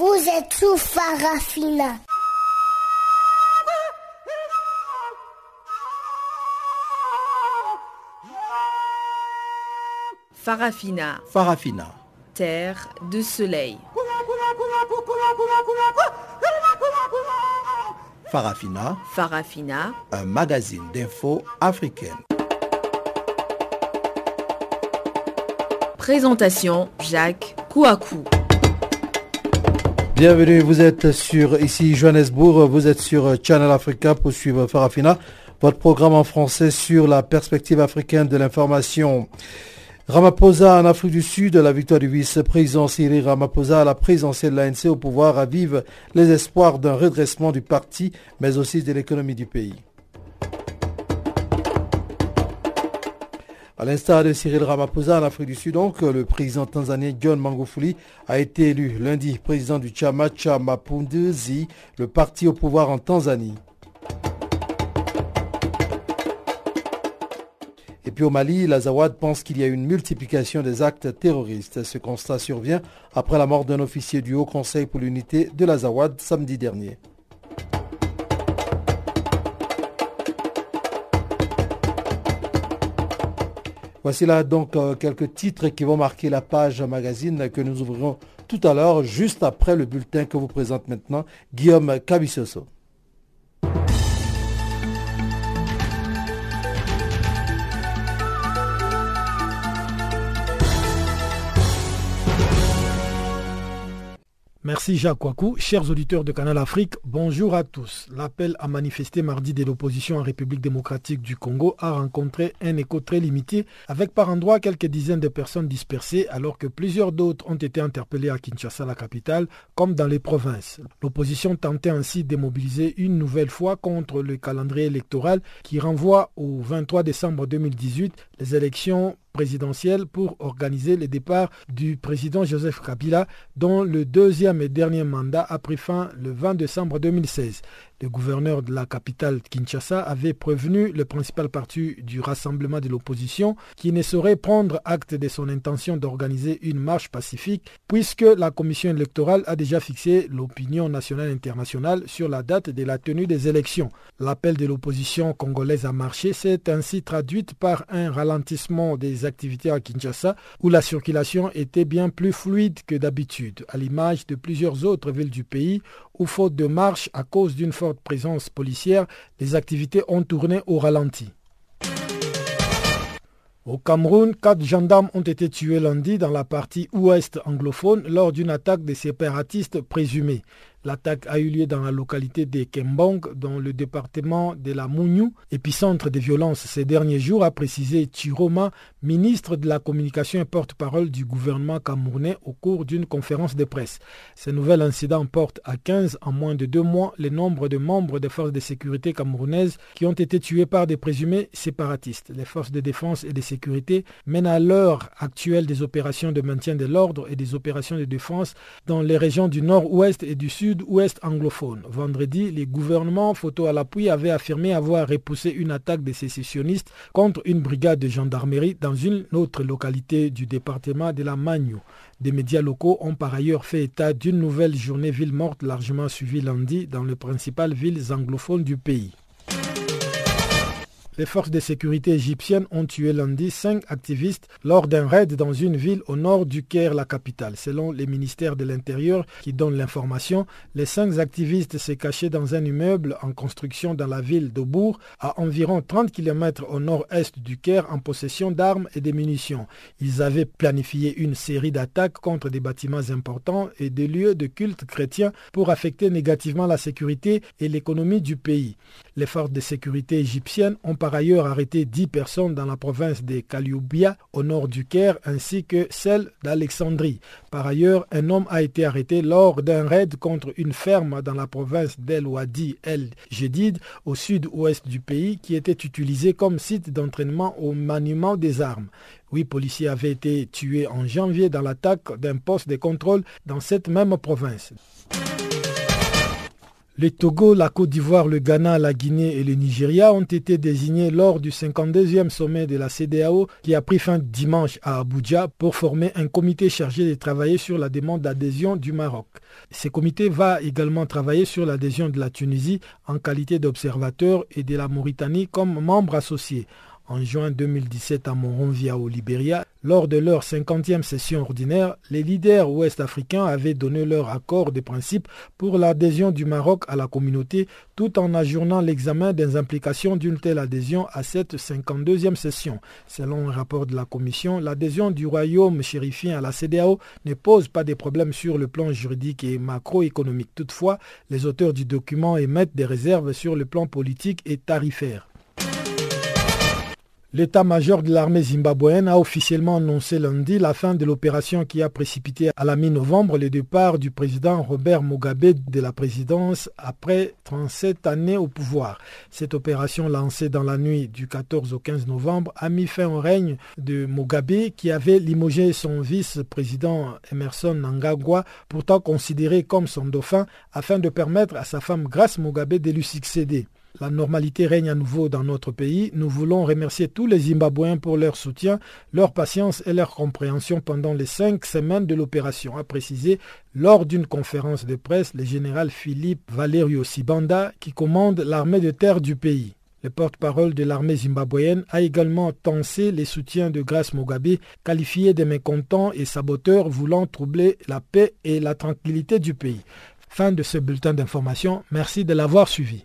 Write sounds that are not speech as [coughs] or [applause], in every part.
Vous êtes sous Farafina. Farafina. Farafina. Terre de soleil. Farafina. Farafina. Un magazine d'infos africaine. Présentation Jacques Kouakou. Bienvenue, vous êtes sur ici Johannesburg, vous êtes sur Channel Africa pour suivre Farafina, votre programme en français sur la perspective africaine de l'information. Ramaphosa en Afrique du Sud, la victoire du vice-président Cyril Ramaphosa à la présidentielle de l'ANC au pouvoir ravive les espoirs d'un redressement du parti, mais aussi de l'économie du pays. À l'instar de Cyril Ramaphosa en Afrique du Sud, donc, le président tanzanien John Magufuli a été élu lundi président du Chama Cha le parti au pouvoir en Tanzanie. Et puis au Mali, l'Azawad pense qu'il y a une multiplication des actes terroristes. Ce constat survient après la mort d'un officier du Haut Conseil pour l'unité de l'Azawad samedi dernier. Voici là donc euh, quelques titres qui vont marquer la page magazine que nous ouvrirons tout à l'heure, juste après le bulletin que vous présente maintenant Guillaume Cabissoso. Merci Jacques Wakou. Chers auditeurs de Canal Afrique, bonjour à tous. L'appel à manifester mardi de l'opposition en République démocratique du Congo a rencontré un écho très limité, avec par endroits quelques dizaines de personnes dispersées, alors que plusieurs d'autres ont été interpellées à Kinshasa, la capitale, comme dans les provinces. L'opposition tentait ainsi de mobiliser une nouvelle fois contre le calendrier électoral qui renvoie au 23 décembre 2018 les élections présidentielle pour organiser le départ du président Joseph Kabila dont le deuxième et dernier mandat a pris fin le 20 décembre 2016. Le gouverneur de la capitale Kinshasa avait prévenu le principal parti du rassemblement de l'opposition qui ne saurait prendre acte de son intention d'organiser une marche pacifique puisque la commission électorale a déjà fixé l'opinion nationale internationale sur la date de la tenue des élections. L'appel de l'opposition congolaise à marcher s'est ainsi traduit par un ralentissement des activités à Kinshasa où la circulation était bien plus fluide que d'habitude, à l'image de plusieurs autres villes du pays où faute de marche à cause d'une forte présence policière, les activités ont tourné au ralenti. Au Cameroun, quatre gendarmes ont été tués lundi dans la partie ouest anglophone lors d'une attaque des séparatistes présumés. L'attaque a eu lieu dans la localité de Kembong, dans le département de la Mouniou, épicentre des violences ces derniers jours, a précisé Chiroma, ministre de la Communication et porte-parole du gouvernement camerounais au cours d'une conférence de presse. Ce nouvel incident porte à 15 en moins de deux mois le nombre de membres des forces de sécurité camerounaises qui ont été tués par des présumés séparatistes. Les forces de défense et de sécurité mènent à l'heure actuelle des opérations de maintien de l'ordre et des opérations de défense dans les régions du nord-ouest et du sud ouest anglophone. Vendredi, les gouvernements photo à l'appui avaient affirmé avoir repoussé une attaque des sécessionnistes contre une brigade de gendarmerie dans une autre localité du département de la Magno. Des médias locaux ont par ailleurs fait état d'une nouvelle journée ville morte largement suivie lundi dans les principales villes anglophones du pays. Les forces de sécurité égyptiennes ont tué lundi cinq activistes lors d'un raid dans une ville au nord du Caire, la capitale. Selon les ministères de l'Intérieur qui donnent l'information, les cinq activistes se cachaient dans un immeuble en construction dans la ville d'Aubourg, à environ 30 km au nord-est du Caire, en possession d'armes et de munitions. Ils avaient planifié une série d'attaques contre des bâtiments importants et des lieux de culte chrétiens pour affecter négativement la sécurité et l'économie du pays. Les forces de sécurité égyptiennes ont par ailleurs arrêté 10 personnes dans la province de Kalioubia, au nord du Caire, ainsi que celle d'Alexandrie. Par ailleurs, un homme a été arrêté lors d'un raid contre une ferme dans la province d'El Wadi El Jedid, au sud-ouest du pays, qui était utilisée comme site d'entraînement au maniement des armes. Huit policiers avaient été tués en janvier dans l'attaque d'un poste de contrôle dans cette même province. Le Togo, la Côte d'Ivoire, le Ghana, la Guinée et le Nigeria ont été désignés lors du 52e sommet de la CDAO qui a pris fin dimanche à Abuja pour former un comité chargé de travailler sur la demande d'adhésion du Maroc. Ce comité va également travailler sur l'adhésion de la Tunisie en qualité d'observateur et de la Mauritanie comme membre associé en juin 2017 à Monrovia au Libéria, lors de leur 50e session ordinaire, les leaders ouest-africains avaient donné leur accord de principe pour l'adhésion du Maroc à la communauté tout en ajournant l'examen des implications d'une telle adhésion à cette 52e session. Selon un rapport de la Commission, l'adhésion du royaume chérifien à la CDAO ne pose pas de problèmes sur le plan juridique et macroéconomique. Toutefois, les auteurs du document émettent des réserves sur le plan politique et tarifaire. L'état-major de l'armée zimbabwéenne a officiellement annoncé lundi la fin de l'opération qui a précipité à la mi-novembre le départ du président Robert Mugabe de la présidence après 37 années au pouvoir. Cette opération lancée dans la nuit du 14 au 15 novembre a mis fin au règne de Mugabe qui avait limogé son vice-président Emerson Nangagwa, pourtant considéré comme son dauphin, afin de permettre à sa femme Grace Mugabe de lui succéder. La normalité règne à nouveau dans notre pays. Nous voulons remercier tous les Zimbabwéens pour leur soutien, leur patience et leur compréhension pendant les cinq semaines de l'opération, a précisé lors d'une conférence de presse le général Philippe Valerio Sibanda qui commande l'armée de terre du pays. Le porte-parole de l'armée zimbabwéenne a également tensé les soutiens de Grace Mugabe, qualifié de mécontents et saboteurs voulant troubler la paix et la tranquillité du pays. Fin de ce bulletin d'information. Merci de l'avoir suivi.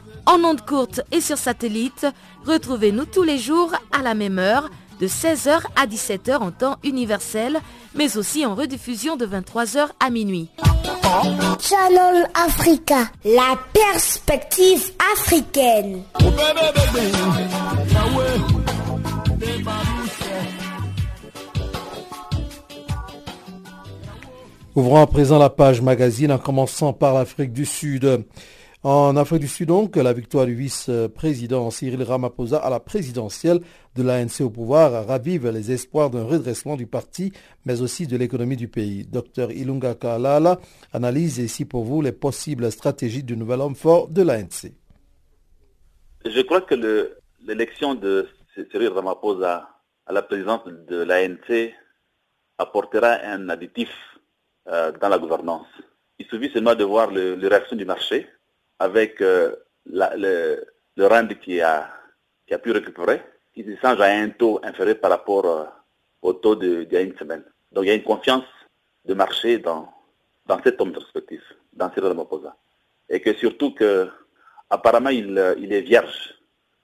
En ondes courtes et sur satellite, retrouvez-nous tous les jours à la même heure de 16h à 17h en temps universel, mais aussi en rediffusion de 23h à minuit. Channel Africa, la perspective africaine. Ouvrons à présent la page magazine en commençant par l'Afrique du Sud. En Afrique du Sud, donc, la victoire du vice-président Cyril Ramaphosa à la présidentielle de l'ANC au pouvoir ravive les espoirs d'un redressement du parti, mais aussi de l'économie du pays. Dr Ilunga Kalala analyse ici pour vous les possibles stratégies du nouvel homme fort de l'ANC. Je crois que l'élection de Cyril Ramaphosa à la présidence de l'ANC apportera un additif euh, dans la gouvernance. Il suffit seulement de voir le, les réactions du marché avec euh, le, le rand qui a, pu récupérer, qui se change à un taux inférieur par rapport euh, au taux d'il y a une semaine. Donc il y a une confiance de marché dans, cet homme perspective, dans Cyril Ramaphosa. Et que surtout que apparemment il, il est vierge.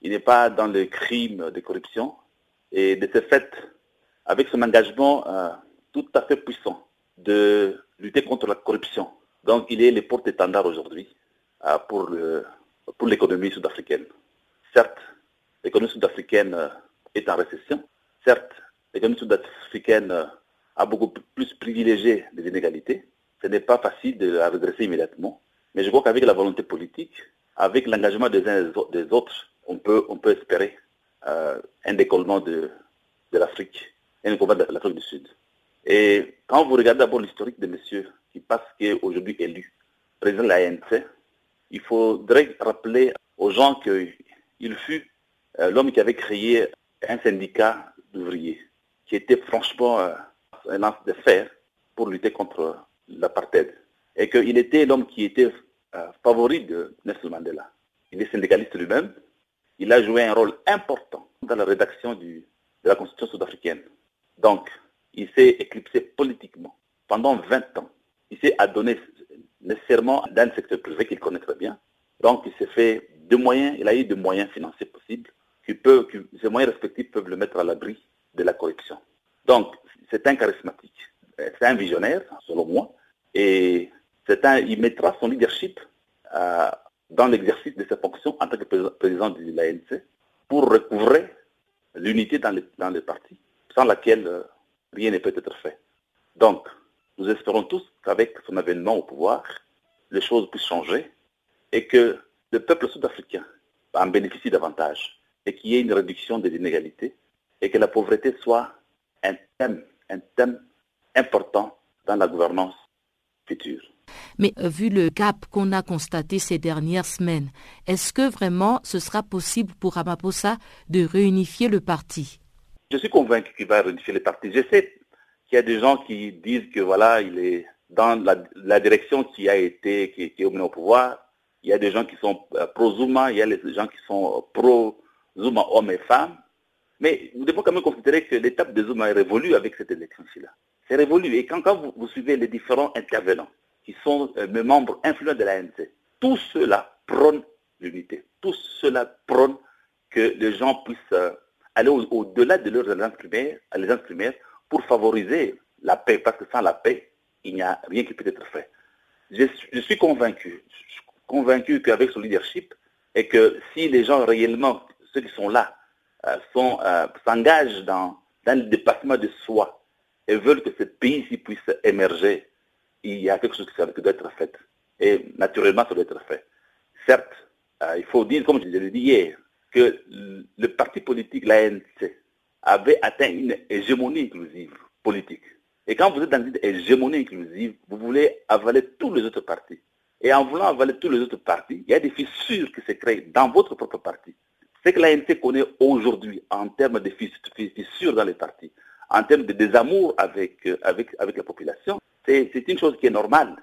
Il n'est pas dans le crime de corruption. Et de ce fait, avec son engagement euh, tout à fait puissant de lutter contre la corruption, donc il est le porte-étendard aujourd'hui euh, pour le, pour l'économie sud-africaine. Certes, l'économie sud-africaine euh, est en récession. Certes, l'économie sud-africaine euh, a beaucoup plus privilégié les inégalités. Ce n'est pas facile de la redresser immédiatement. Mais je crois qu'avec la volonté politique, avec l'engagement des uns et des autres, on peut, on peut espérer euh, un décollement de, l'Afrique, un décollement de l'Afrique du Sud. Et quand vous regardez d'abord l'historique de monsieur qui passe, qui aujourd'hui élu président de l'ANC, il faudrait rappeler aux gens qu'il fut euh, l'homme qui avait créé un syndicat d'ouvriers, qui était franchement euh, un lance de fer pour lutter contre l'apartheid. Et qu'il était l'homme qui était euh, favori de Nelson Mandela. Il est syndicaliste lui-même. Il a joué un rôle important dans la rédaction de la Constitution sud-africaine. Donc, il s'est éclipsé politiquement pendant 20 ans. Il s'est adonné nécessairement d'un secteur privé qu'il connaît très bien. Donc, il s'est fait de moyens, il a eu de moyens financiers possibles, qui que ces moyens respectifs peuvent le mettre à l'abri de la corruption. Donc, c'est un charismatique, c'est un visionnaire, selon moi, et c'est un, il mettra son leadership euh, dans l'exercice de ses fonctions en tant que président de l'ANC pour recouvrer l'unité dans, dans le parti, sans laquelle euh, rien ne peut être fait. Donc, nous espérons tous qu'avec son avènement au pouvoir, les choses puissent changer et que le peuple sud-africain en bénéficie davantage et qu'il y ait une réduction des inégalités et que la pauvreté soit un thème, un thème important dans la gouvernance future. Mais euh, vu le cap qu'on a constaté ces dernières semaines, est-ce que vraiment ce sera possible pour Ramaphosa de réunifier le parti? Je suis convaincu qu'il va réunifier le parti. Je sais qu'il y a des gens qui disent que voilà, il est dans la, direction qui a été, qui, est au pouvoir. Il y a des gens qui sont euh, pro-Zuma, il y a des gens qui sont pro-Zuma hommes et femmes. Mais nous devons quand même considérer que l'étape de Zuma est révolue avec cette élection-ci-là. C'est révolu. Et quand, vous, suivez les différents intervenants, qui sont euh, membres influents de l'ANC, tous ceux-là prônent l'unité. Tous ceux-là prônent que les gens puissent euh, aller au-delà de leurs alliances primaires, primaires pour favoriser la paix, parce que sans la paix, il n'y a rien qui peut être fait. Je, suis convaincu, convaincu qu'avec son leadership, et que si les gens réellement, ceux qui sont là, euh, s'engagent dans, le dépassement de soi et veulent que ce pays-ci puisse émerger, il y a quelque chose qui doit être fait. Et naturellement, ça doit être fait. Certes, euh, il faut dire, comme je l'ai dit hier, que le parti politique, l'ANC, avait atteint une hégémonie inclusive politique. Et quand vous êtes dans une hégémonie inclusive, vous voulez avaler tous les autres partis. Et en voulant avaler tous les autres partis, il y a des fissures qui se créent dans votre propre parti. Ce que l'ANC connaît aujourd'hui en termes de fissures dans les partis, en termes de désamour avec, euh, avec, avec la population, c'est une chose qui est normale.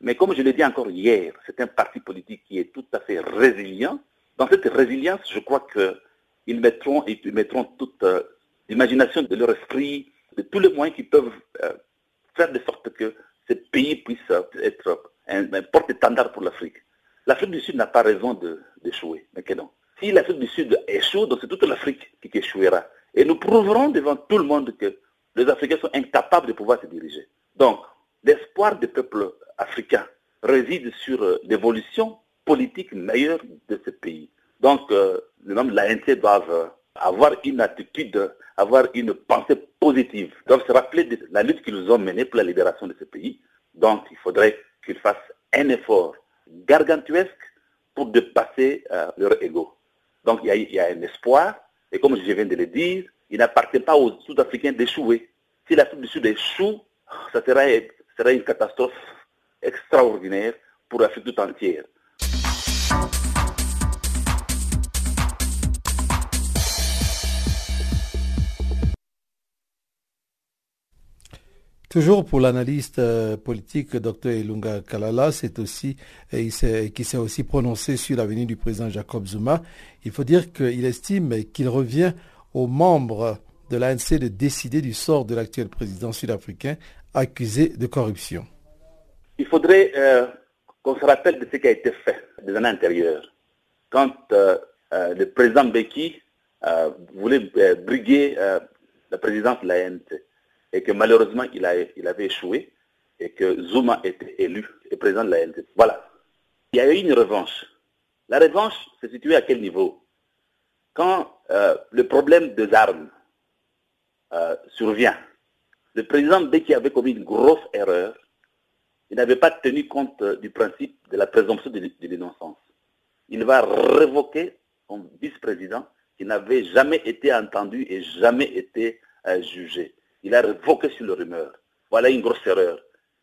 Mais comme je l'ai dit encore hier, c'est un parti politique qui est tout à fait résilient. Dans cette résilience, je crois qu'ils mettront, ils mettront toute euh, l'imagination de leur esprit, de tous les moyens qui peuvent euh, faire de sorte que ce pays puisse être un, porte-étendard pour l'Afrique. L'Afrique du Sud n'a pas raison d'échouer. Si l'Afrique du Sud échoue, donc c'est toute l'Afrique qui échouera. Et nous prouverons devant tout le monde que les Africains sont incapables de pouvoir se diriger. Donc, l'espoir des peuples africains réside sur euh, l'évolution politique meilleure de ce pays. Donc, euh, les membres de l'ANC doivent euh, avoir une attitude, avoir une pensée positive, doivent se rappeler de la lutte qu'ils ont menée pour la libération de ce pays. Donc, il faudrait qu'ils fassent un effort gargantuesque pour dépasser leur ego. Donc, il y, a, un espoir, et comme je viens de le dire, il n'appartient pas aux Sud-Africains d'échouer. Si l'Afrique du Sud échoue, ça serait serait une catastrophe extraordinaire pour l'Afrique tout entière. Toujours pour l'analyste euh, politique Dr Ilunga Kalala, c'est aussi qui s'est aussi prononcé sur l'avenir du président Jacob Zuma. Il faut dire qu'il estime qu'il revient aux membres de l'ANC de décider du sort de l'actuel président sud-africain accusé de corruption. Il faudrait euh, qu'on se rappelle de ce qui a été fait des années antérieures. Quand euh, le président Beki voulait briguer la présidence de l'ANC et que malheureusement il, avait échoué et que Zuma était élu et président de l'ANC. Voilà. Il y a eu une revanche. La revanche se située à quel niveau? Quand le problème des armes survient, le président Beki avait commis une grosse erreur. Il n'avait pas tenu compte euh, du principe de la présomption de l'innocence. Il va révoquer son vice-président qui n'avait jamais été entendu et jamais été euh, jugé. Il a révoqué sur le rumeur. Voilà une grosse erreur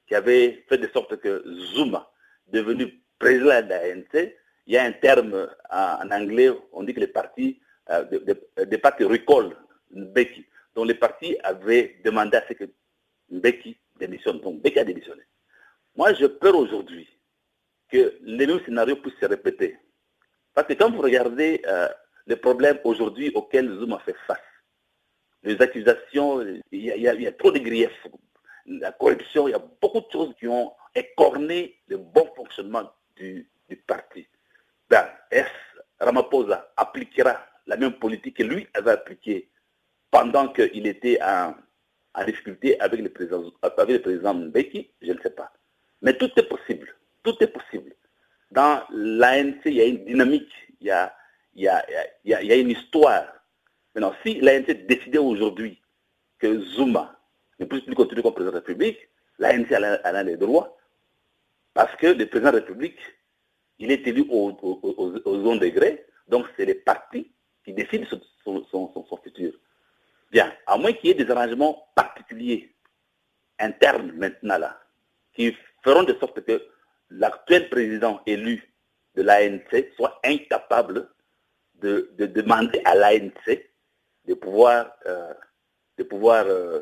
qui avait fait de sorte que Zuma, devenu président de l'ANC, il y a un terme en, anglais, on dit que les partis, euh, des partis recall Beki dont les partis avaient demandé à ce que Mbeki démissionne. Donc Mbeki a démissionné. Moi, je peur aujourd'hui que les mêmes scénarios puissent se répéter. Parce que quand vous regardez euh, les problèmes aujourd'hui auxquels Zoom fait face, les accusations, il y, a, trop de griefs, la corruption, il y a beaucoup de choses qui ont écorné le bon fonctionnement du, du parti. ben, est Ramaphosa appliquera la même politique que lui avait appliquée pendant qu'il était en, difficulté avec le président, Mbeki, je ne sais pas. Mais tout est possible. Tout est possible. Dans l'ANC, il y a une dynamique, il y a, une histoire. Maintenant, si l'ANC décidait aujourd'hui que Zuma ne puisse plus continuer comme président de la République, l'ANC a, les droits. Parce que le président de la République, il est élu au, au, degré, donc c'est les partis qui décident son, son futur. Bien, à moins qu'il y ait des arrangements particuliers, internes maintenant là, qui feront de sorte que l'actuel président élu de l'ANC soit incapable de, demander à l'ANC de pouvoir, euh, de pouvoir euh,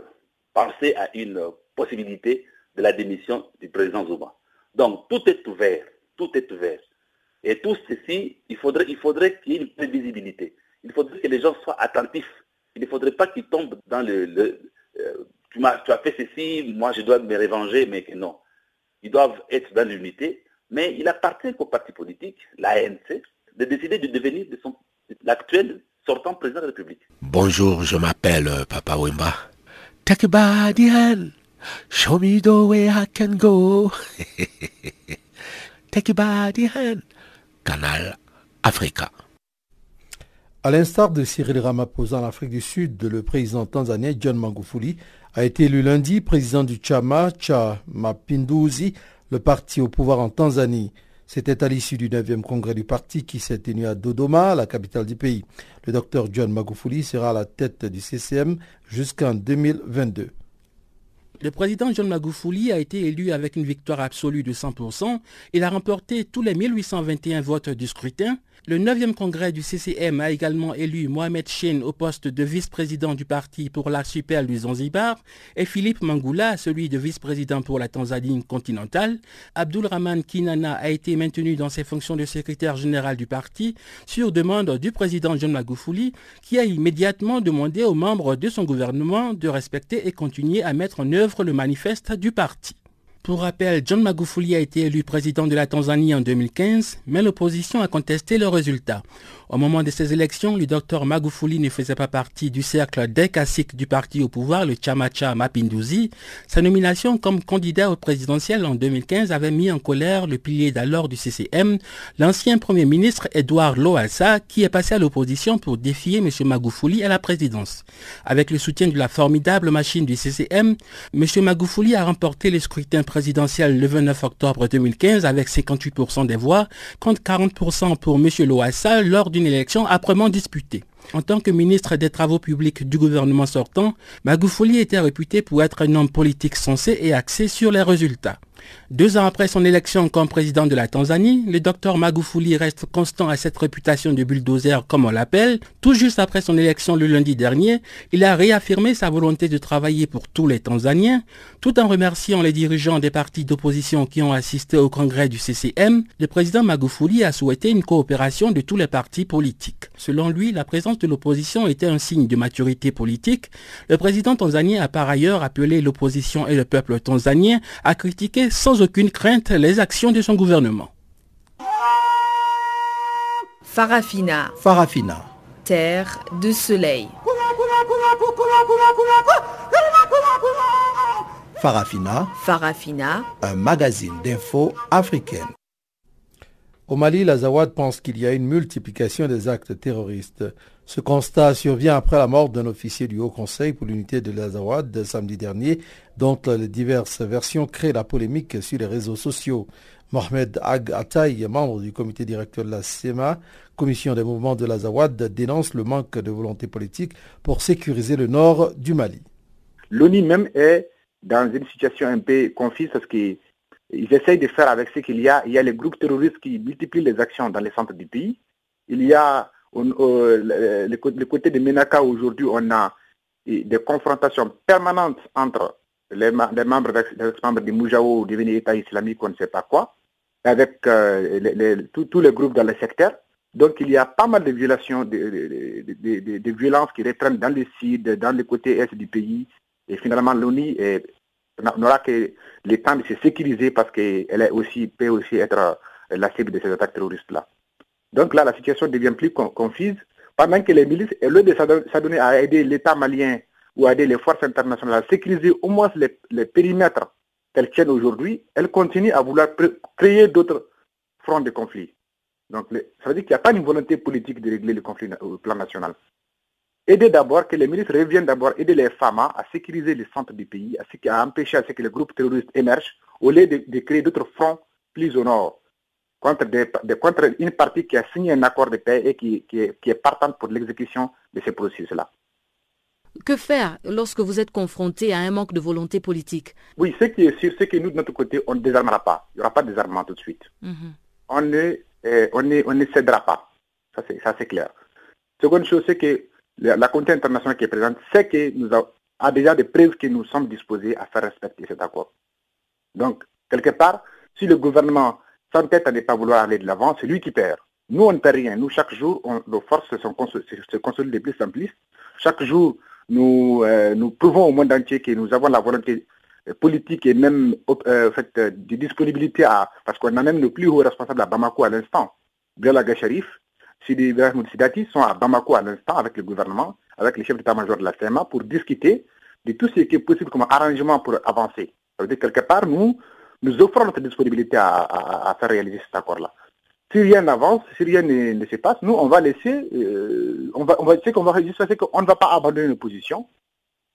penser à une possibilité de la démission du président Zuma. Donc tout est ouvert, tout est ouvert. Et tout ceci, il faudrait, il faudrait qu'il y ait une prévisibilité. Il faudrait que les gens soient attentifs il ne faudrait pas qu'ils tombent dans le... Euh, tu, as, tu, as, fait ceci, moi je dois me révenger, mais non. Ils doivent être dans l'unité, mais il appartient au parti politique, l'ANC, de décider de devenir de l'actuel sortant président de la République. Bonjour, je m'appelle euh, Papa Wimba. Take a body hand. Show me the way I can go. [laughs] Take a body hand. Canal Africa. À l'instar de Cyril Ramaphosa en Afrique du Sud, le président tanzanien John Magufuli a été élu lundi président du Chama Cha Mapinduzi, le parti au pouvoir en Tanzanie. C'était à l'issue du 9e congrès du parti qui s'est tenu à Dodoma, la capitale du pays. Le docteur John Magufuli sera à la tête du CCM jusqu'en 2022. Le président John Magufuli a été élu avec une victoire absolue de 100%. Il a remporté tous les 1821 votes du scrutin. Le 9e congrès du CCM a également élu Mohamed Chen au poste de vice-président du parti pour l'archipel du Zanzibar et Philippe Mangula, celui de vice-président pour la Tanzanie continentale. Abdul Rahman Kinana a été maintenu dans ses fonctions de secrétaire général du parti sur demande du président John Magufuli qui a immédiatement demandé aux membres de son gouvernement de respecter et continuer à mettre en œuvre le manifeste du parti. Pour rappel, John Magufuli a été élu président de la Tanzanie en 2015, mais l'opposition a contesté le résultat. Au moment de ces élections, le docteur Magufuli ne faisait pas partie du cercle des classiques du parti au pouvoir, le Chamacha Mapinduzi. Sa nomination comme candidat au présidentiel en 2015 avait mis en colère le pilier d'alors du CCM, l'ancien premier ministre Edouard Loasa, qui est passé à l'opposition pour défier M. Magufuli à la présidence. Avec le soutien de la formidable machine du CCM, M. Magufuli a remporté le scrutin présidentiel le 29 octobre 2015 avec 58% des voix, contre 40% pour M. Loasa lors d'une élection âprement disputée. En tant que ministre des Travaux publics du gouvernement sortant, Magufuli était réputé pour être un homme politique sensé et axé sur les résultats. Deux ans après son élection comme président de la Tanzanie, le docteur Magufuli reste constant à cette réputation de bulldozer comme on l'appelle. Tout juste après son élection le lundi dernier, il a réaffirmé sa volonté de travailler pour tous les Tanzaniens, tout en remerciant les dirigeants des partis d'opposition qui ont assisté au congrès du CCM. Le président Magufuli a souhaité une coopération de tous les partis politiques. Selon lui, la présence de l'opposition était un signe de maturité politique. Le président tanzanien a par ailleurs appelé l'opposition et le peuple tanzanien à critiquer sans aucune crainte les actions de son gouvernement. Farafina. Farafina. Terre de soleil. Farafina. Farafina. Un magazine d'infos africaine. Au Mali, la Zawad pense qu'il y a une multiplication des actes terroristes. Ce constat survient après la mort d'un officier du Haut Conseil pour l'unité de l'Azawad samedi dernier, dont les diverses versions créent la polémique sur les réseaux sociaux. Mohamed Ag Ataï, membre du comité directeur de la CEMA, commission des mouvements de l'Azawad, dénonce le manque de volonté politique pour sécuriser le nord du Mali. L'ONU même est dans une situation un peu confuse parce qu'ils essayent de faire avec ce qu'il y a. Il y a les groupes terroristes qui multiplient les actions dans les centres du pays. Il y a le, côté de Menaka, aujourd'hui, on a des confrontations permanentes entre les, membres, les membres du Moujao, devenu État islamique, on ne sait pas quoi, avec euh, tous les groupes dans le secteur. Donc il y a pas mal de violations, de, de, violences qui reprennent dans le sud, dans le côté est du pays. Et finalement, l'ONU n'aura que le temps de se sécuriser parce qu'elle aussi, peut aussi être la cible de ces attaques terroristes-là. Donc là, la situation devient plus confuse. Pendant que les milices, au lieu de s'adonner à aider l'État malien ou à aider les forces internationales à sécuriser au moins les, périmètres qu'elles tiennent aujourd'hui, elles continuent à vouloir créer d'autres fronts de conflit. Donc, ça veut dire qu'il n'y a pas une volonté politique de régler le conflit au plan national. Aider d'abord, que les ministres reviennent d'abord aider les femmes à sécuriser les centres du pays, à, empêcher à ce que les groupes terroristes émergent, au lieu de, créer d'autres fronts plus au nord, contre, une partie qui a signé un accord de paix et qui, est, qui est partante pour l'exécution de ces processus-là. Que faire lorsque vous êtes confronté à un manque de volonté politique? Oui, ce qui est sûr, c'est que nous, de notre côté, on ne désarmera pas. Il n'y aura pas de désarmement tout de suite. Mhm. On, ne, on, on ne cédera pas. Ça, c'est clair. Seconde chose, c'est que la, communauté internationale qui est présente sait que nous a, déjà des preuves que nous sommes disposés à faire respecter cet accord. Donc, quelque part, si le gouvernement s'entête à ne pas vouloir aller de l'avant, c'est lui qui perd. Nous, on ne perd rien. Nous, chaque jour, nos forces se, consolident de plus en plus. Chaque jour, nous, euh, nous prouvons au monde entier que nous avons la volonté euh, politique et même euh, fait, de disponibilité à, parce qu'on a même le plus haut responsable à Bamako à l'instant, Bilal Sharif, Sidi Ibrahim Sidati sont à Bamako à l'instant avec le gouvernement, avec les chefs d'état-major de la CMA pour discuter de tout ce qui est possible comme arrangement pour avancer. Ça veut dire quelque part, nous, nous offrons notre disponibilité à, faire réaliser cet accord-là. Si rien n'avance, si rien ne, se passe, nous, on va laisser, euh, on va, on qu'on va c'est qu'on ne va pas abandonner nos positions,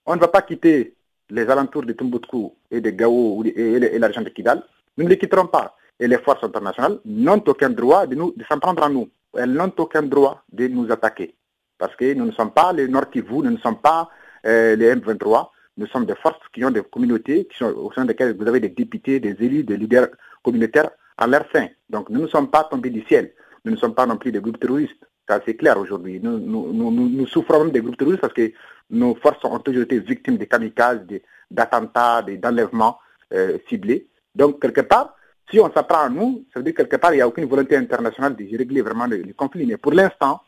on ne va pas quitter les alentours de Tumbuktu et de Gao et, et, l'argent de Kidal, nous ne les quitterons pas. Et les forces internationales n'ont aucun droit de, nous, de s'en prendre à nous elles n'ont aucun droit de nous attaquer. Parce que nous ne sommes pas les Nord Kivu, nous ne sommes pas euh, les M23, nous sommes des forces qui ont des communautés qui sont, au sein desquelles vous avez des députés, des élus, des leaders communautaires en leur sein. Donc nous ne sommes pas tombés du ciel. Nous ne sommes pas non plus des groupes terroristes. C'est clair aujourd'hui. Nous, nous, souffrons des groupes terroristes parce que nos forces ont toujours été victimes de kamikazes, d'attentats, d'enlèvements euh, ciblés. Donc, quelque part, si on s'apprend à nous, ça veut dire que quelque part, il n'y a aucune volonté internationale de régler vraiment le, conflit. Mais pour l'instant,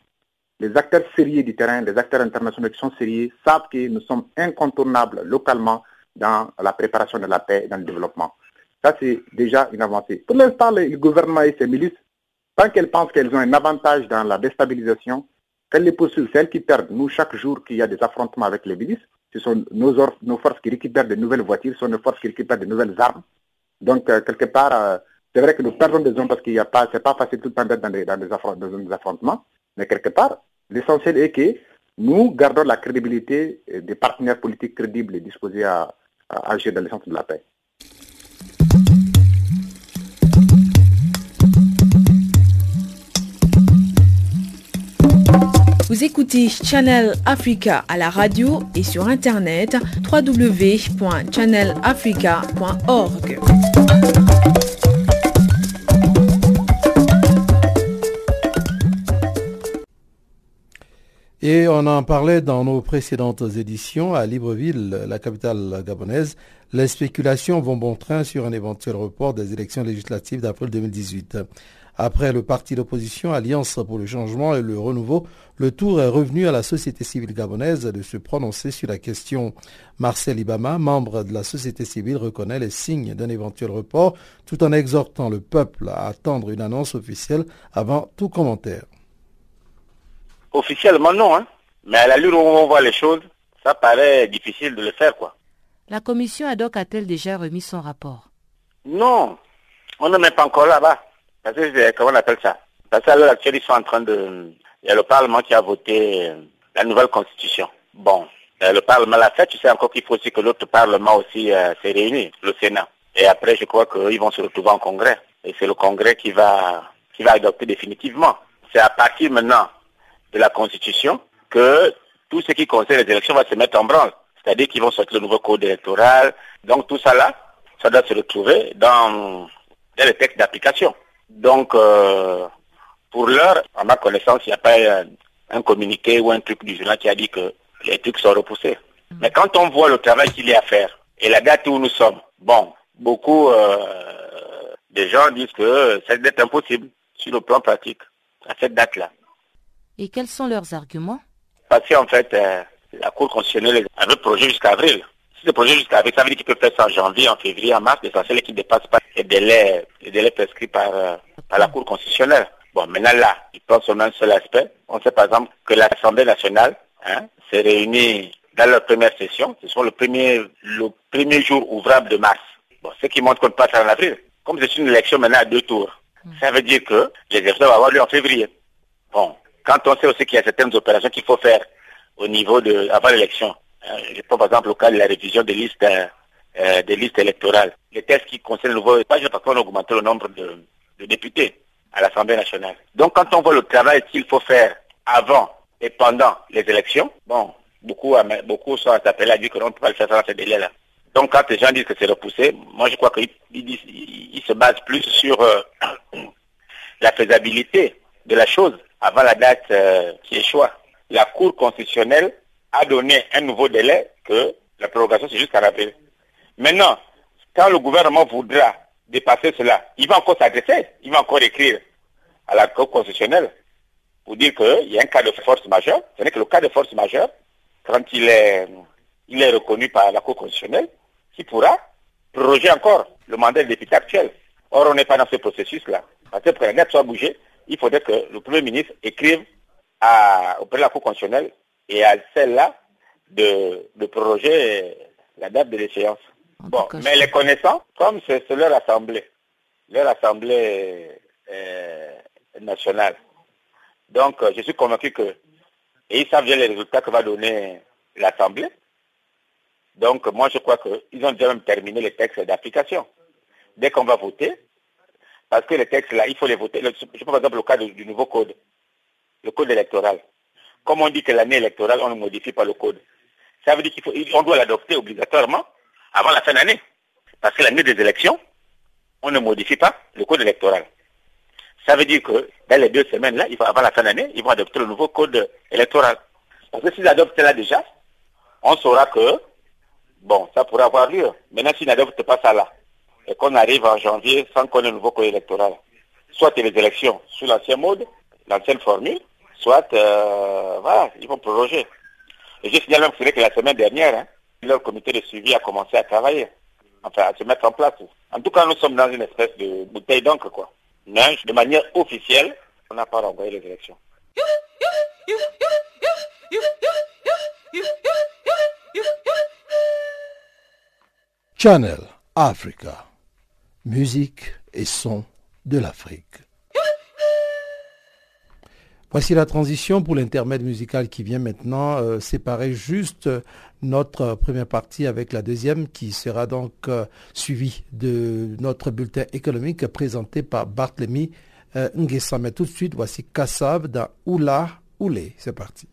les acteurs sérieux du terrain, les acteurs internationaux qui sont sérieux, savent que nous sommes incontournables localement dans la préparation de la paix et dans le développement. Ça, c'est déjà une avancée. Pour l'instant, le, gouvernement et ses milices, tant qu'elles pensent qu'elles ont un avantage dans la déstabilisation, qu'elles les poursuivent, c'est elles qui perdent. Nous, chaque jour qu'il y a des affrontements avec les milices, ce sont nos, nos forces qui récupèrent de nouvelles voitures, ce sont nos forces qui récupèrent de nouvelles armes. Donc, euh, quelque part, euh, c'est vrai que nous perdons des hommes parce qu'il n'y a pas, c'est pas facile tout le temps d'être dans des, dans, des affrontements, mais quelque part, l'essentiel est que nous gardons la crédibilité des partenaires politiques crédibles et disposés à, à agir dans le sens de la paix. Vous écoutez Channel Africa à la radio et sur internet www.channelafrica.org. Et on en parlait dans nos précédentes éditions à Libreville, la capitale gabonaise. Les spéculations vont bon train sur un éventuel report des élections législatives d'avril 2018. Après le parti d'opposition Alliance pour le changement et le renouveau, le tour est revenu à la société civile gabonaise de se prononcer sur la question. Marcel Ibama, membre de la société civile, reconnaît les signes d'un éventuel report tout en exhortant le peuple à attendre une annonce officielle avant tout commentaire. Officiellement non, hein. mais à la où on voit les choses, ça paraît difficile de le faire. quoi. La commission ad hoc a-t-elle déjà remis son rapport? Non, on ne met pas encore là-bas. Parce que, comment on appelle ça? Parce qu'à l'heure actuelle, ils sont en train de... Il y a le Parlement qui a voté euh, la nouvelle constitution. Bon, euh, le Parlement l'a fait, tu sais encore qu'il faut aussi que l'autre Parlement aussi euh, s'est réuni, le Sénat. Et après, je crois qu'ils vont se retrouver en Congrès. Et c'est le Congrès qui va, qui va adopter définitivement. C'est à partir maintenant de la Constitution que tout ce qui concerne les élections va se mettre en branle. C'est-à-dire qu'ils vont sortir le nouveau code électoral. Donc tout ça là, ça doit se retrouver dans, dans les textes d'application. Donc, euh, pour l'heure, à ma connaissance, il n'y a pas un, communiqué ou un truc du journal qui a dit que les trucs sont repoussés. Mm. Mais quand on voit le travail qu'il y a à faire et la date où nous sommes, bon, beaucoup euh, de gens disent que c'est impossible sur le plan pratique à cette date-là. Et quels sont leurs arguments Parce qu'en fait, euh, la Cour constitutionnelle avait projet jusqu'à avril. Si le projet jusqu'à avril, ça veut dire qu'il peut faire ça en janvier, en février, en mars, l'essentiel qu'il ne dépasse pas les délais, les délais prescrits par, euh, par la Cour constitutionnelle. Bon, maintenant là, il prend seulement un seul aspect. On sait par exemple que l'Assemblée nationale hein, s'est réunie dans leur première session. Ce sont le premier, le premier jour ouvrable de mars. Bon, ce qui montre qu'on passe en avril. Comme c'est une élection maintenant à deux tours, ça veut dire que les élections vont avoir lieu en février. Bon, quand on sait aussi qu'il y a certaines opérations qu'il faut faire au niveau de, avant l'élection, hein, je prends par exemple le cas de la révision des listes, euh, euh, des listes électorales. Les tests qui concernent le nouveau, pas juste parce qu'on a augmenté le nombre de, députés à l'Assemblée nationale. Donc quand on voit le travail qu'il faut faire avant et pendant les élections, bon, beaucoup, beaucoup sont appelés à dire que l'on ne peut pas le faire dans ces délais-là. Donc quand les gens disent que c'est repoussé, moi je crois qu'ils ils, se basent plus sur euh, [coughs] la faisabilité de la chose avant la date euh, qui choix. La Cour constitutionnelle a donné un nouveau délai que la prorogation c'est jusqu'à avril. Maintenant, quand le gouvernement voudra dépasser cela, il va encore s'adresser, il va encore écrire à la Cour constitutionnelle pour dire qu'il y a un cas de force majeure. Ce n'est que le cas de force majeure, quand il est, il est reconnu par la Cour constitutionnelle, qui pourra proroger encore le mandat des député actuel. Or, on n'est pas dans ce processus-là. Parce que pour la soit bougée, il faudrait que le Premier ministre écrive à, auprès de la Cour constitutionnelle et à celle-là de, de proroger la date de l'échéance. Bon, mais les connaissants, comme c'est leur assemblée, leur assemblée euh, nationale. Donc, euh, je suis convaincu que, et ils savent bien les résultats que va donner l'assemblée. Donc, moi, je crois qu'ils ont déjà même terminé les textes d'application. Dès qu'on va voter, parce que les textes là, il faut les voter. Je prends par exemple le cas du, nouveau code, le code électoral. Comme on dit que l'année électorale, on ne modifie pas le code. Ça veut dire qu'on doit l'adopter obligatoirement avant la fin d'année. Parce que l'année des élections, on ne modifie pas le code électoral. Ça veut dire que dans les deux semaines-là, avant la fin d'année, ils vont adopter le nouveau code électoral. Parce que s'ils adoptent cela déjà, on saura que, bon, ça pourrait avoir lieu. Maintenant, s'ils n'adoptent pas ça là, et qu'on arrive en janvier sans qu'on ait un nouveau code électoral, soit les élections sous l'ancien mode, l'ancienne formule, soit, euh, voilà, ils vont proroger. Et je signale même que, la semaine dernière, hein, leur comité de suivi a commencé à travailler, enfin à se mettre en place. En tout cas, nous sommes dans une espèce de bouteille d'encre, quoi. Mais de manière officielle, on n'a pas renvoyé les élections. Channel Africa. Musique et son de l'Afrique. Voici la transition pour l'intermède musical qui vient maintenant euh, séparer juste notre première partie avec la deuxième qui sera donc euh, suivie de notre bulletin économique présenté par Barthélemy euh, Mais tout de suite, voici Kassav dans Oula Oulé. C'est parti.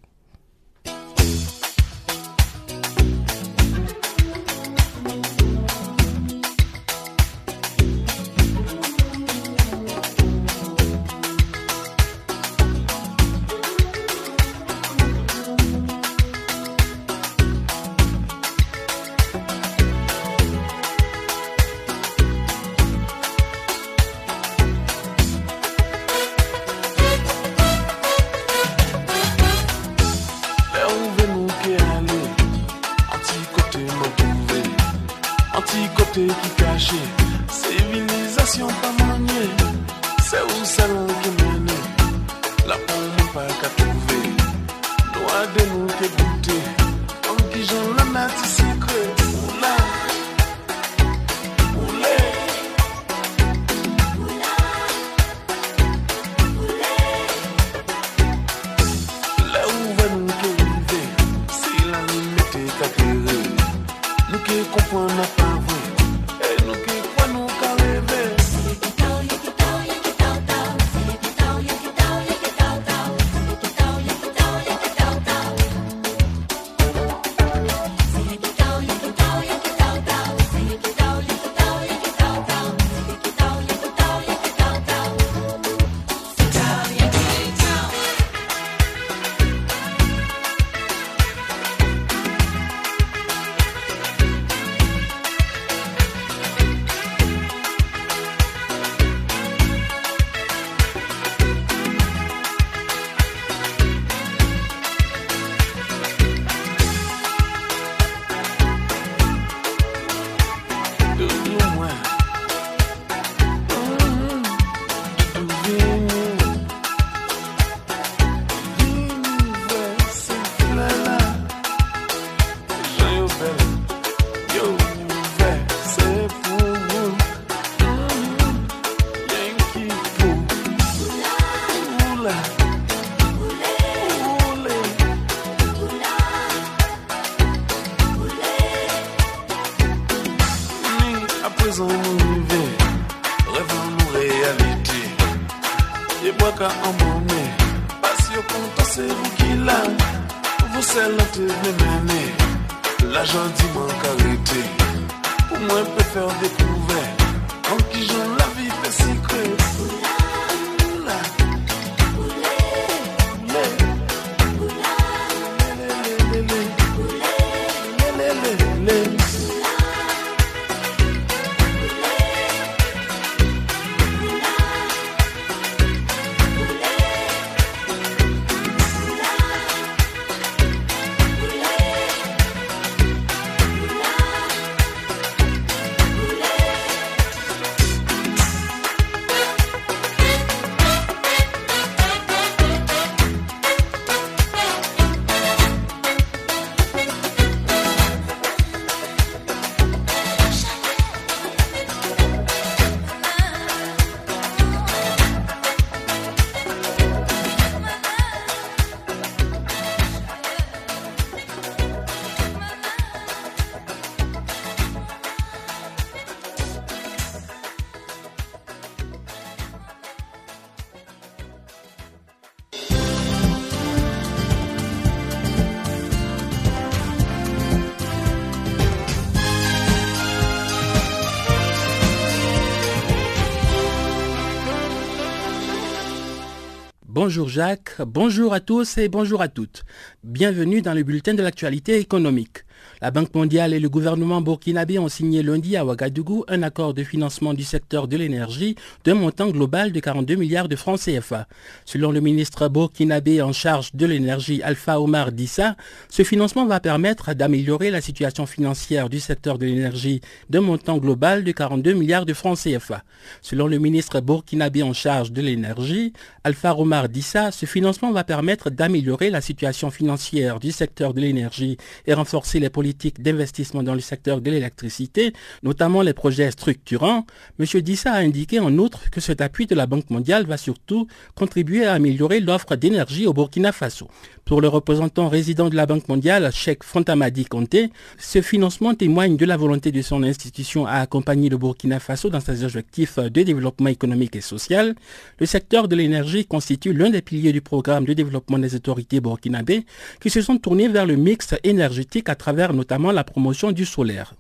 Bonjour Jacques, bonjour à tous et bonjour à toutes. Bienvenue dans le bulletin de l'actualité économique. La Banque mondiale et le gouvernement burkinabé ont signé lundi à Ouagadougou un accord de financement du secteur de l'énergie d'un montant global de 42 milliards de francs CFA. Selon le ministre burkinabé en charge de l'énergie Alpha Omar Dissa, ce financement va permettre d'améliorer la situation financière du secteur de l'énergie d'un montant global de 42 milliards de francs CFA. Selon le ministre burkinabé en charge de l'énergie, Alpha Omar Dissa, ce financement va permettre d'améliorer la situation financière du secteur de l'énergie et renforcer les politiques d'investissement dans le secteur de l'électricité, notamment les projets structurants, M. Dissa a indiqué en outre que cet appui de la Banque mondiale va surtout contribuer à améliorer l'offre d'énergie au Burkina Faso. Pour le représentant résident de la Banque mondiale, Cheikh Fontamadi Conté, ce financement témoigne de la volonté de son institution à accompagner le Burkina Faso dans ses objectifs de développement économique et social. Le secteur de l'énergie constitue l'un des piliers du programme de développement des autorités burkinabées qui se sont tournées vers le mix énergétique à travers notamment la promotion du solaire.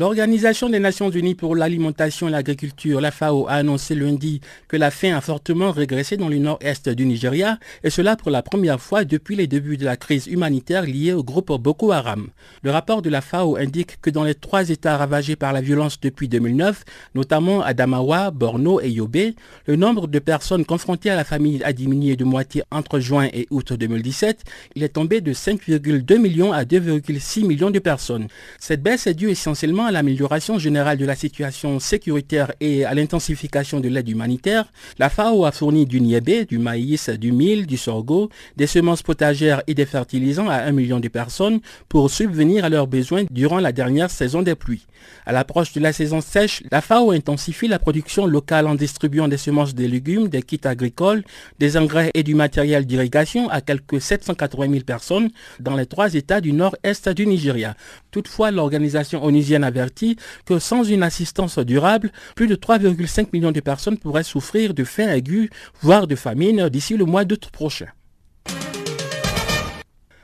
L'Organisation des Nations Unies pour l'alimentation et l'agriculture, la FAO, a annoncé lundi que la faim a fortement régressé dans le nord-est du Nigeria, et cela pour la première fois depuis les débuts de la crise humanitaire liée au groupe Boko Haram. Le rapport de la FAO indique que dans les trois États ravagés par la violence depuis 2009, notamment Adamawa, Borno et Yobe, le nombre de personnes confrontées à la famine a diminué de moitié entre juin et août 2017. Il est tombé de 5,2 millions à 2,6 millions de personnes. Cette baisse est due essentiellement à l'amélioration générale de la situation sécuritaire et à l'intensification de l'aide humanitaire, la FAO a fourni du niébé, du maïs, du mil, du sorgho, des semences potagères et des fertilisants à un million de personnes pour subvenir à leurs besoins durant la dernière saison des pluies. À l'approche de la saison sèche, la FAO intensifie la production locale en distribuant des semences de légumes, des kits agricoles, des engrais et du matériel d'irrigation à quelques 780 000 personnes dans les trois États du nord-est du Nigeria. Toutefois, l'organisation onusienne avertit que sans une assistance durable, plus de 3,5 millions de personnes pourraient souffrir de faim aiguë, voire de famine d'ici le mois d'août prochain.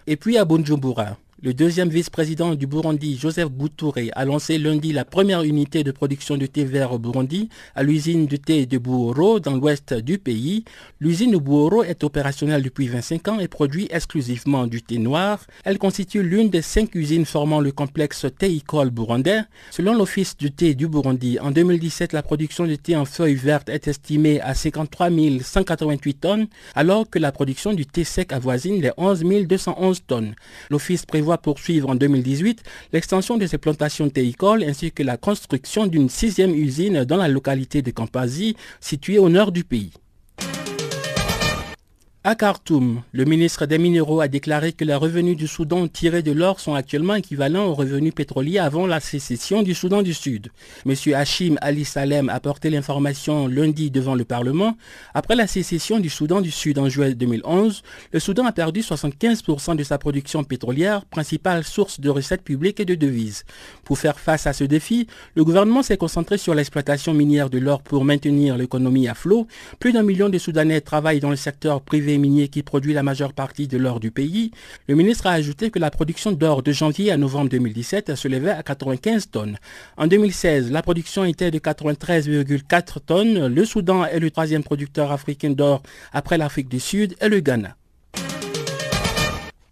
Et puis à Bunjumbura, le deuxième vice-président du Burundi, Joseph Boutouré, a lancé lundi la première unité de production de thé vert au Burundi à l'usine de thé de Buoro dans l'ouest du pays. L'usine de Buoro est opérationnelle depuis 25 ans et produit exclusivement du thé noir. Elle constitue l'une des cinq usines formant le complexe théicole burundais. Selon l'Office du thé du Burundi, en 2017, la production de thé en feuilles vertes est estimée à 53 188 tonnes, alors que la production du thé sec avoisine les 11 211 tonnes. L'Office prévoit poursuivre en 2018 l'extension de ses plantations théicoles ainsi que la construction d'une sixième usine dans la localité de Kampazi, située au nord du pays. À Khartoum, le ministre des Minéraux a déclaré que les revenus du Soudan tirés de l'or sont actuellement équivalents aux revenus pétroliers avant la sécession du Soudan du Sud. M. Hachim Ali Salem a porté l'information lundi devant le Parlement. Après la sécession du Soudan du Sud en juillet 2011, le Soudan a perdu 75% de sa production pétrolière, principale source de recettes publiques et de devises. Pour faire face à ce défi, le gouvernement s'est concentré sur l'exploitation minière de l'or pour maintenir l'économie à flot. Plus d'un million de Soudanais travaillent dans le secteur privé minier qui produit la majeure partie de l'or du pays, le ministre a ajouté que la production d'or de janvier à novembre 2017 se levait à 95 tonnes. En 2016, la production était de 93,4 tonnes. Le Soudan est le troisième producteur africain d'or après l'Afrique du Sud et le Ghana.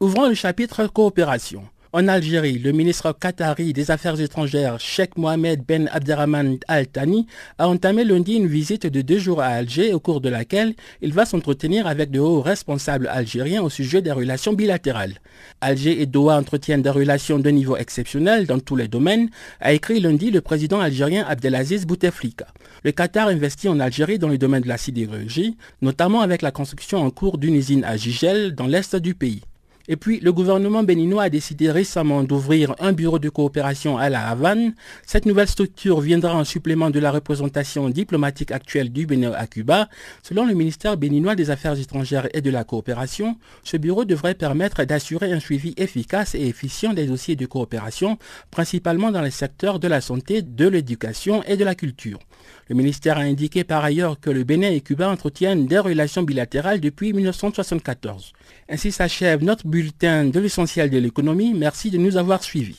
Ouvrons le chapitre coopération. En Algérie, le ministre qatari des Affaires étrangères, Sheikh Mohamed Ben Abderrahman Al Thani, a entamé lundi une visite de deux jours à Alger au cours de laquelle il va s'entretenir avec de hauts responsables algériens au sujet des relations bilatérales. Alger et Doha entretiennent des relations de niveau exceptionnel dans tous les domaines, a écrit lundi le président algérien Abdelaziz Bouteflika. Le Qatar investit en Algérie dans le domaine de la sidérurgie, notamment avec la construction en cours d'une usine à Gigel dans l'est du pays. Et puis, le gouvernement béninois a décidé récemment d'ouvrir un bureau de coopération à la Havane. Cette nouvelle structure viendra en supplément de la représentation diplomatique actuelle du Bénin à Cuba. Selon le ministère béninois des Affaires étrangères et de la coopération, ce bureau devrait permettre d'assurer un suivi efficace et efficient des dossiers de coopération, principalement dans les secteurs de la santé, de l'éducation et de la culture. Le ministère a indiqué par ailleurs que le Bénin et Cuba entretiennent des relations bilatérales depuis 1974. Ainsi s'achève notre bulletin de l'essentiel de l'économie. Merci de nous avoir suivis.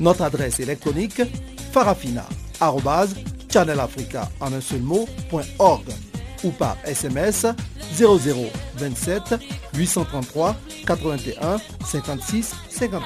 Notre adresse électronique farafina.channelafrica ou par SMS 0027 833 81 56 59.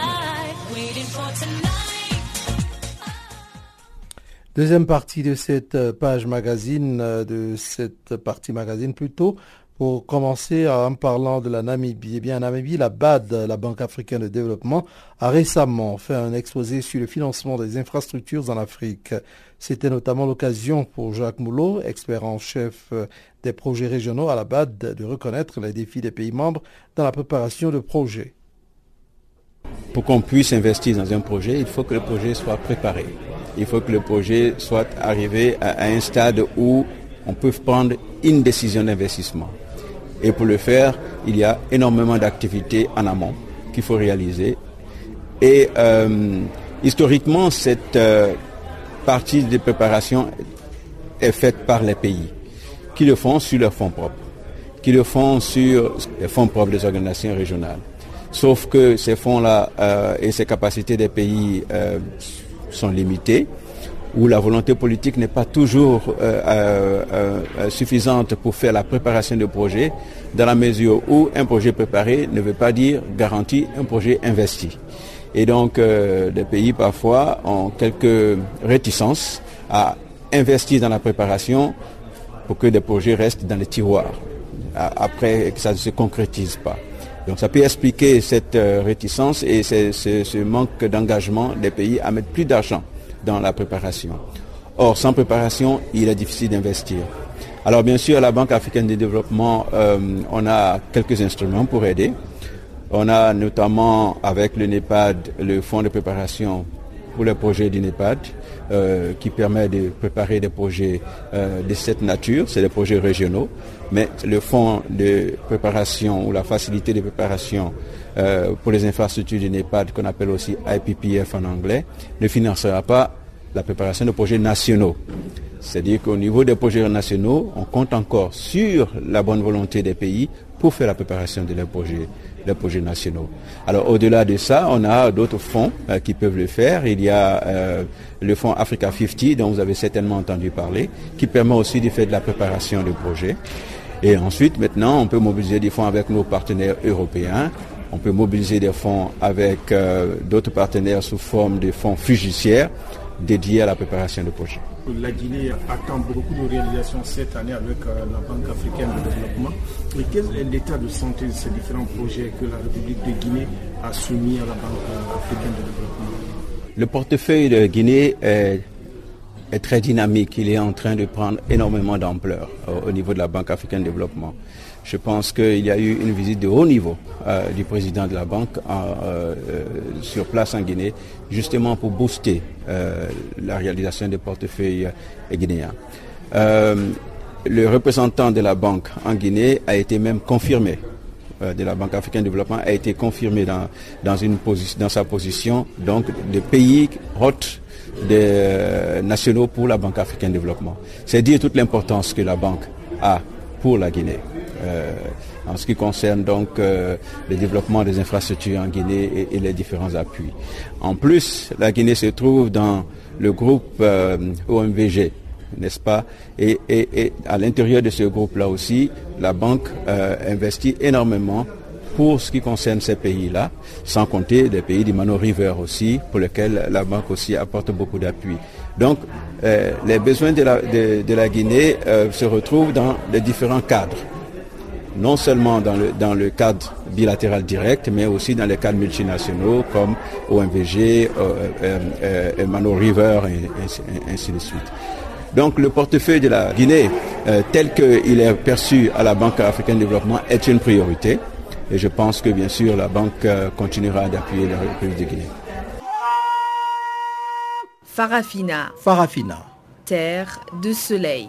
Deuxième partie de cette page magazine, de cette partie magazine plutôt, pour commencer en parlant de la Namibie, eh bien, en Namibie, la BAD, la Banque africaine de développement, a récemment fait un exposé sur le financement des infrastructures en Afrique. C'était notamment l'occasion pour Jacques Moulot, expert en chef des projets régionaux à la BAD, de reconnaître les défis des pays membres dans la préparation de projets. Pour qu'on puisse investir dans un projet, il faut que le projet soit préparé. Il faut que le projet soit arrivé à un stade où on peut prendre une décision d'investissement. Et pour le faire, il y a énormément d'activités en amont qu'il faut réaliser. Et euh, historiquement, cette euh, partie de préparation est faite par les pays qui le font sur leurs fonds propres, qui le font sur les fonds propres des organisations régionales. Sauf que ces fonds-là euh, et ces capacités des pays sont limitées où la volonté politique n'est pas toujours euh, euh, euh, suffisante pour faire la préparation de projet, dans la mesure où un projet préparé ne veut pas dire garantie un projet investi. Et donc, des pays parfois ont quelques réticences à investir dans la préparation pour que des projets restent dans les tiroirs, après que ça ne se concrétise pas. Donc ça peut expliquer cette réticence et ce manque d'engagement des pays à mettre plus d'argent dans la préparation. Or, sans préparation, il est difficile d'investir. Alors, bien sûr, la Banque africaine de développement, euh, on a quelques instruments pour aider. On a notamment avec le NEPAD le fonds de préparation pour le projet du NEPAD. qui permet de préparer des projets de cette nature, c'est des projets régionaux, mais le fonds de préparation ou la facilité de préparation pour les infrastructures du NEPAD, qu'on appelle aussi IPPF en anglais, ne financera pas la préparation de projets nationaux. C'est-à-dire qu'au niveau des projets nationaux, on compte encore sur la bonne volonté des pays pour faire la préparation de leurs projets, les projets nationaux. Alors au-delà de ça, on a d'autres fonds euh, qui peuvent le faire. Il y a euh, le fonds Africa 50 dont vous avez certainement entendu parler, qui permet aussi de faire de la préparation de projets. Et ensuite, maintenant, on peut mobiliser des fonds avec nos partenaires européens. On peut mobiliser des fonds avec euh, d'autres partenaires sous forme de fonds fiduciaires dédiés à la préparation de projets la Guinée attend beaucoup de réalisations cette année avec euh, la Banque africaine de développement. Et quel est l'état de santé de ces différents projets que la République de Guinée a soumis à la Banque euh, africaine de développement? Le portefeuille de Guinée est, très dynamique. Il est en train de prendre énormément d'ampleur au niveau de la Banque africaine de développement. Je pense qu'il y a eu une visite de haut niveau euh, du président de la banque euh, euh, sur place en Guinée, justement pour booster la réalisation des portefeuilles guinéens. le représentant de la banque en Guinée a été même confirmé de la Banque africaine de développement a été confirmé dans, dans sa position donc de pays hôte des nationaux pour la Banque africaine de développement. C'est dire toute l'importance que la banque a pour la Guinée. Euh, en ce qui concerne donc euh, le développement des infrastructures en Guinée et, les différents appuis. En plus, la Guinée se trouve dans le groupe euh, OMVG, n'est-ce pas? Et, à l'intérieur de ce groupe-là aussi, la banque investit énormément pour ce qui concerne ces pays-là, sans compter des pays du Mano River aussi, pour lesquels la banque aussi apporte beaucoup d'appui. Donc, les besoins de la, Guinée se retrouvent dans les différents cadres non seulement dans le, cadre bilatéral direct, mais aussi dans les cadres multinationaux comme OMVG, euh, euh, euh, Mano River et, ainsi de suite. Donc le portefeuille de la Guinée, tel qu'il est perçu à la Banque africaine de développement, est une priorité. Et je pense que bien sûr la banque continuera d'appuyer la République de Guinée. Farafina. Farafina. Terre de soleil.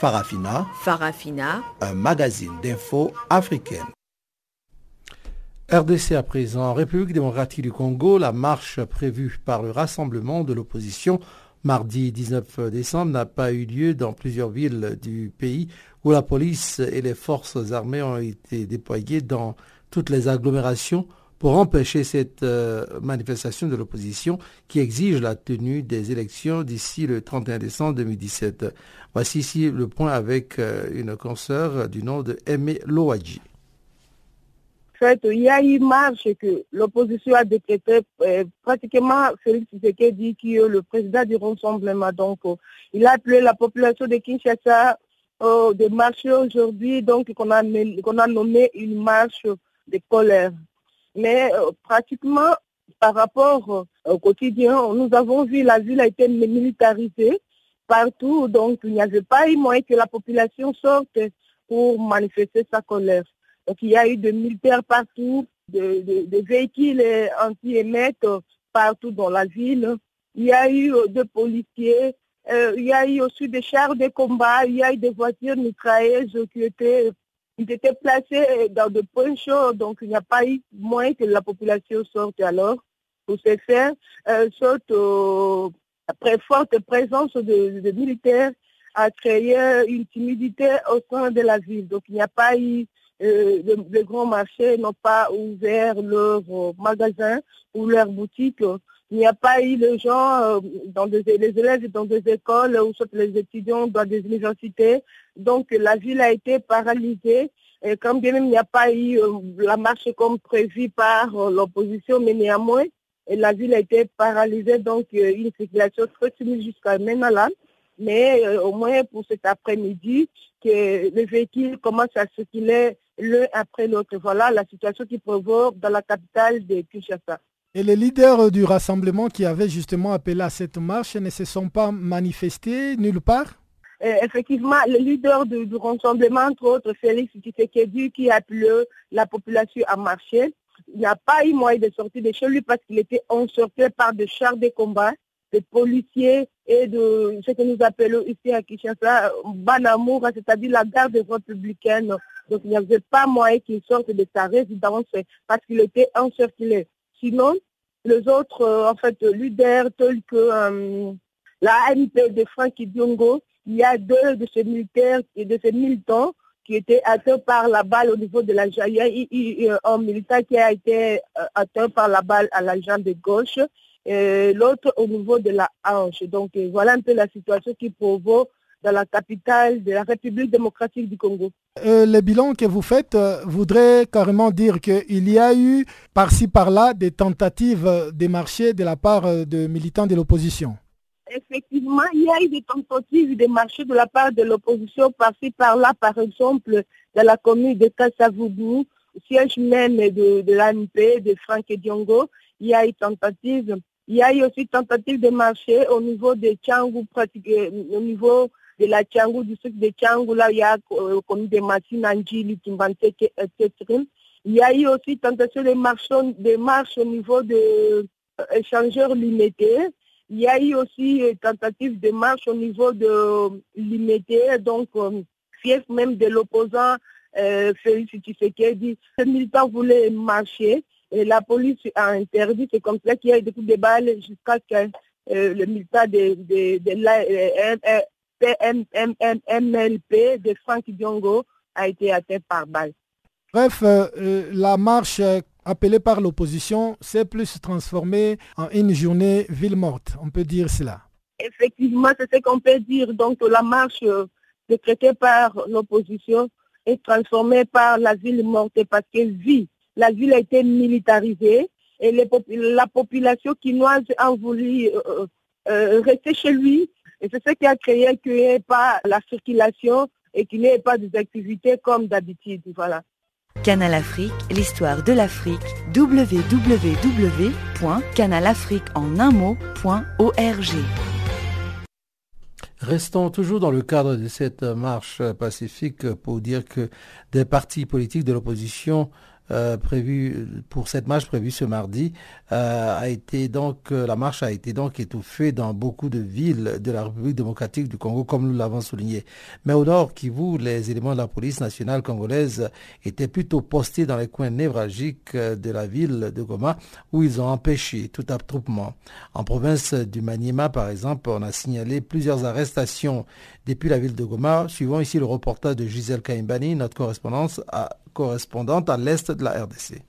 Farafina. Farafina. Un magazine d'infos africaine. RDC à présent. République démocratique du Congo, la marche prévue par le rassemblement de l'opposition mardi 19 décembre n'a pas eu lieu dans plusieurs villes du pays où la police et les forces armées ont été déployées dans toutes les agglomérations pour empêcher cette euh, manifestation de l'opposition qui exige la tenue des élections d'ici le 31 décembre 2017. Voici ici le point avec euh, une consoeur du nom de Aimé Loadji. En fait, il y a eu marche que l'opposition a décrété euh, pratiquement Félix Tshisekedi qui est le président du Rassemblement. Donc, il a appelé la population de Kinshasa de marcher aujourd'hui, donc qu'on a, nommé une marche de colère. Mais euh, pratiquement, par rapport euh, au quotidien, nous avons vu la ville a été militarisée partout, donc il n'y avait pas eu moyen que la population sorte pour manifester sa colère. Donc il y a eu des militaires partout, des véhicules anti-émettes partout dans la ville. Il y a eu euh, des policiers, il y a eu aussi des chars de combat, il y a eu des voitures mitrailleuses qui étaient ils étaient placés dans de points chauds, donc il n'y a pas eu moins que la population sorte alors pour se faire, euh, sorte après forte présence de, militaires a créé une timidité au sein de la ville. Donc il n'y a pas eu euh, de, grands marchés n'ont pas ouvert leurs euh, magasins ou leurs boutiques. Il n'y a pas eu de gens, euh, dans des, les élèves dans des écoles ou soit les étudiants dans des universités. Donc la ville a été paralysée. Et quand bien même il n'y a pas eu la marche comme prévu par l'opposition, mais néanmoins, la ville a été paralysée. Donc une circulation très timide jusqu'à maintenant là mais au moins pour cet après-midi, que les véhicules commencent à circuler l'un après l'autre. Voilà la situation qui provoque dans la capitale de Kinshasa. Et les leaders du rassemblement qui avaient justement appelé à cette marche ne se sont pas manifestés nulle part? Euh, effectivement, les leaders du, rassemblement, entre autres Félix Tshisekedi, qui a appelé la population à marcher, Il n'y a pas eu moyen de sortir de chez lui parce qu'il était encerclé par des chars de combat, des policiers et de ce que nous appelons ici à Kinshasa, Banamour, c'est-à-dire la garde républicaine. Donc il n'y avait pas moyen qu'il sorte de sa résidence parce qu'il était encerclé. Sinon, les autres, euh, en fait, leaders tels que euh, la ANP de Franck Diongo, il y a deux de ces militaires et de ces militants qui étaient atteints par la balle au niveau de la jambe. Il y a un militaire qui a été euh, atteint par la balle à la jambe gauche, et l'autre au niveau de la hanche. Donc voilà un peu la situation qui provoque dans la capitale de la République démocratique du Congo. Euh, le bilan que vous faites euh, voudrait carrément dire qu'il y a eu par-ci par-là des tentatives de marché de la part euh, de militants de l'opposition. Effectivement, il y a eu des tentatives de marché de la part de l'opposition par-ci par-là, par exemple, dans la commune de Kassavougou, siège même de, de l'ANP, de Franck Diongo. Il y a eu tentative. Il y a eu aussi tentative de marché au niveau de Tchangou, au niveau de la Tchangou, du sud de Tchangou, là, il y a euh, des machines Anjili, Timbanteke, etc. Il y a eu aussi tentation de marche, de marche au niveau de euh, échangeurs limités. Il y a eu aussi euh, tentative de marche au niveau de limité, donc fief même de l'opposant euh, Félix Tshisekedi. Les militants voulaient marcher et la police a interdit. C'est comme ça qu'il y a eu des coups de balles jusqu'à ce que le militant de, de PMMLP de Franck Diongo a été atteint par balle. Bref, euh, euh, la marche euh, appelée par l'opposition s'est plus transformée en une journée ville morte, on peut dire cela. Effectivement, c'est ce qu'on peut dire. Donc la marche décrétée par l'opposition est transformée par la ville morte parce que vit. La ville a été militarisée et la population quinoise a voulu rester chez lui et c'est ce qui a créé qu'il n'y ait pas la circulation et qu'il n'y ait pas des activités comme d'habitude. Voilà. Canal Afrique, l'histoire de l'Afrique, www.canalafrique.org. Restons toujours dans le cadre de cette marche pacifique pour dire que des partis politiques de l'opposition euh, pour cette marche prévue ce mardi euh, a été donc euh, la marche a été donc étouffée dans beaucoup de villes de la République démocratique du Congo comme nous l'avons souligné. Mais au nord Kivu, les éléments de la police nationale congolaise étaient plutôt postés dans les coins névralgiques de la ville de Goma où ils ont empêché tout attroupement. En province du Maniema par exemple, on a signalé plusieurs arrestations depuis la ville de Goma. Suivant ici le reportage de Gisèle Kaimbani, notre correspondance à correspondante à l'est de la RDC.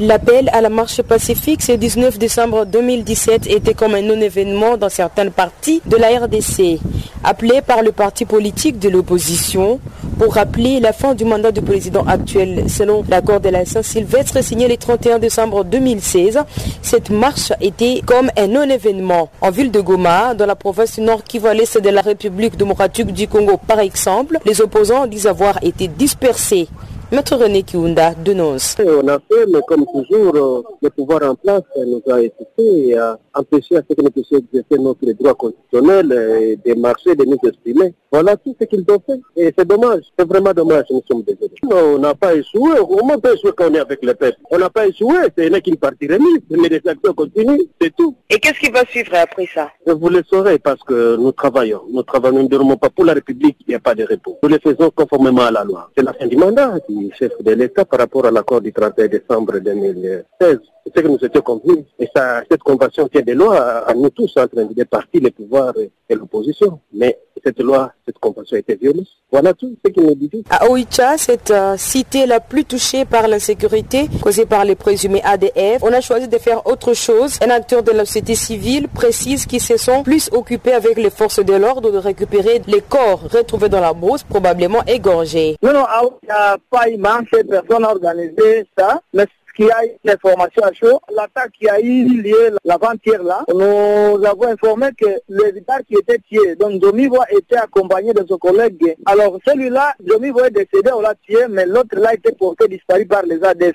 L'appel à la marche pacifique ce 19 décembre 2017 était comme un non-événement dans certaines parties de la RDC, appelé par le parti politique de l'opposition pour rappeler la fin du mandat du président actuel. Selon l'accord de la Saint-Sylvestre signé le 31 décembre 2016, cette marche était comme un non-événement. En ville de Goma, dans la province Nord l'est de la République démocratique du Congo par exemple, les opposants disent avoir été dispersés. Maître René Kiunda dénonce. On a fait, mais comme toujours, euh, le pouvoir en place nous a étouffés et a empêché à ce que nous puissions exercer notre droit constitutionnel et de marcher, de nous exprimer. Voilà tout ce qu'ils ont fait. Et c'est dommage, c'est vraiment dommage, nous sommes désolés. on n'a pas échoué, on peut échouer quand on est avec le peuple. On n'a pas échoué, ce n'est qu'une partie remise, mais les actions continuent, c'est tout. Et qu'est-ce qui va suivre après ça? Vous le saurez parce que nous travaillons. Nous travaillons, nous ne dormons pas pour la République, il n'y a pas de repos. Nous le faisons conformément à la loi. C'est la fin du mandat chef de l'État par rapport à l'accord du 31 décembre 2016 c'est ce que nous étions convenus. Et ça, cette convention tient des lois à, nous tous, entre les partis, les pouvoirs et, l'opposition. Mais cette loi, cette convention a été violée. Voilà tout ce qui nous dit. À Oicha, cette euh, cité la plus touchée par l'insécurité causée par les présumés ADF, on a choisi de faire autre chose. Un acteur de la société civile précise qu'ils se sont plus occupés avec les forces de l'ordre de récupérer les corps retrouvés dans la brousse, probablement égorgés. Non, non, il n'y a pas manche, personne a organisé ça, mais qui a eu l'information à chaud. L'attaque qui a eu lieu l'avant-hier là, nous avons informé que le vitard qui était tué, donc Domivo était accompagné de son collègue. Alors celui-là, Domivo est décédé, on l'a tué, mais l'autre là était porté disparu par les ADF.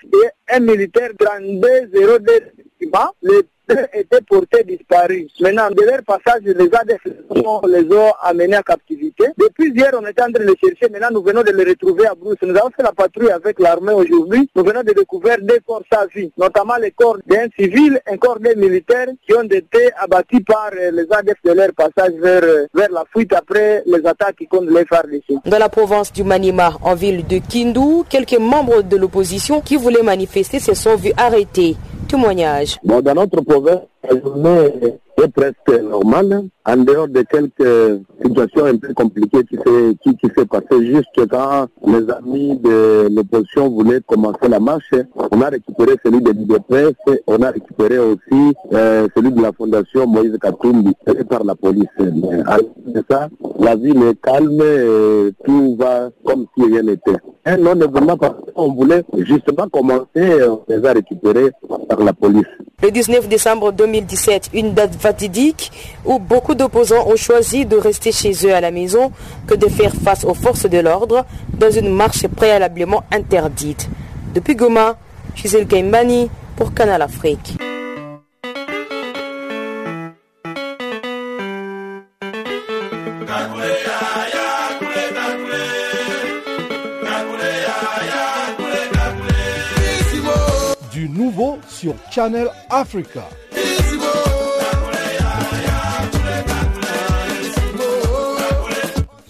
un militaire grandé 02 les deux étaient portés disparus. Maintenant, de leur passage, les ADF les ont amenés à captivité. Depuis hier, on était en train de les chercher. Maintenant, nous venons de les retrouver à Brousse. Nous avons fait la patrouille avec l'armée aujourd'hui. Nous venons de découvrir des corps sans vie, notamment les corps d'un civil, un corps des militaires qui ont été abattus par euh, les ADF de leur passage vers, euh, vers la fuite après les attaques contre les FARDC. Dans la province du Manima, en ville de Kindu, quelques membres de l'opposition qui voulaient manifester se sont vus arrêtés. Témoignage. Bon, dans notre province, journée est presque normale, en dehors de quelques situations un peu compliquées qui s'est qui, qui passé juste quand les amis de l'opposition voulaient commencer la marche. On a récupéré celui de l'IDPS, on a récupéré aussi euh, celui de la fondation Moïse Katumbi, par la police. Mais de ça, la ville est calme et tout va comme si rien n'était. Un non événement parce qu'on voulait justement commencer, on les a récupérés par la police. Le 19 décembre 2017, une date fatidique où beaucoup d'opposants ont choisi de rester chez eux à la maison que de faire face aux forces de l'ordre dans une marche préalablement interdite. Depuis Goma, Gisèle Kaimbani pour Canal Afrique. Du nouveau sur Channel Africa.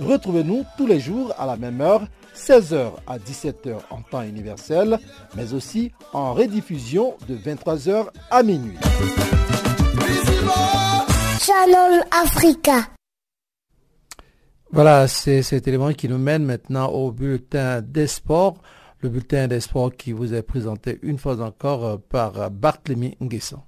retrouvez-nous tous les jours à la même heure 16h à 17h en temps universel, mais aussi en rediffusion de 23h à minuit. Channel Africa. Voilà, c'est cet élément qui nous mène maintenant au bulletin des sports. Le bulletin des sports qui vous est présenté une fois encore par Barthélemy Nguesson.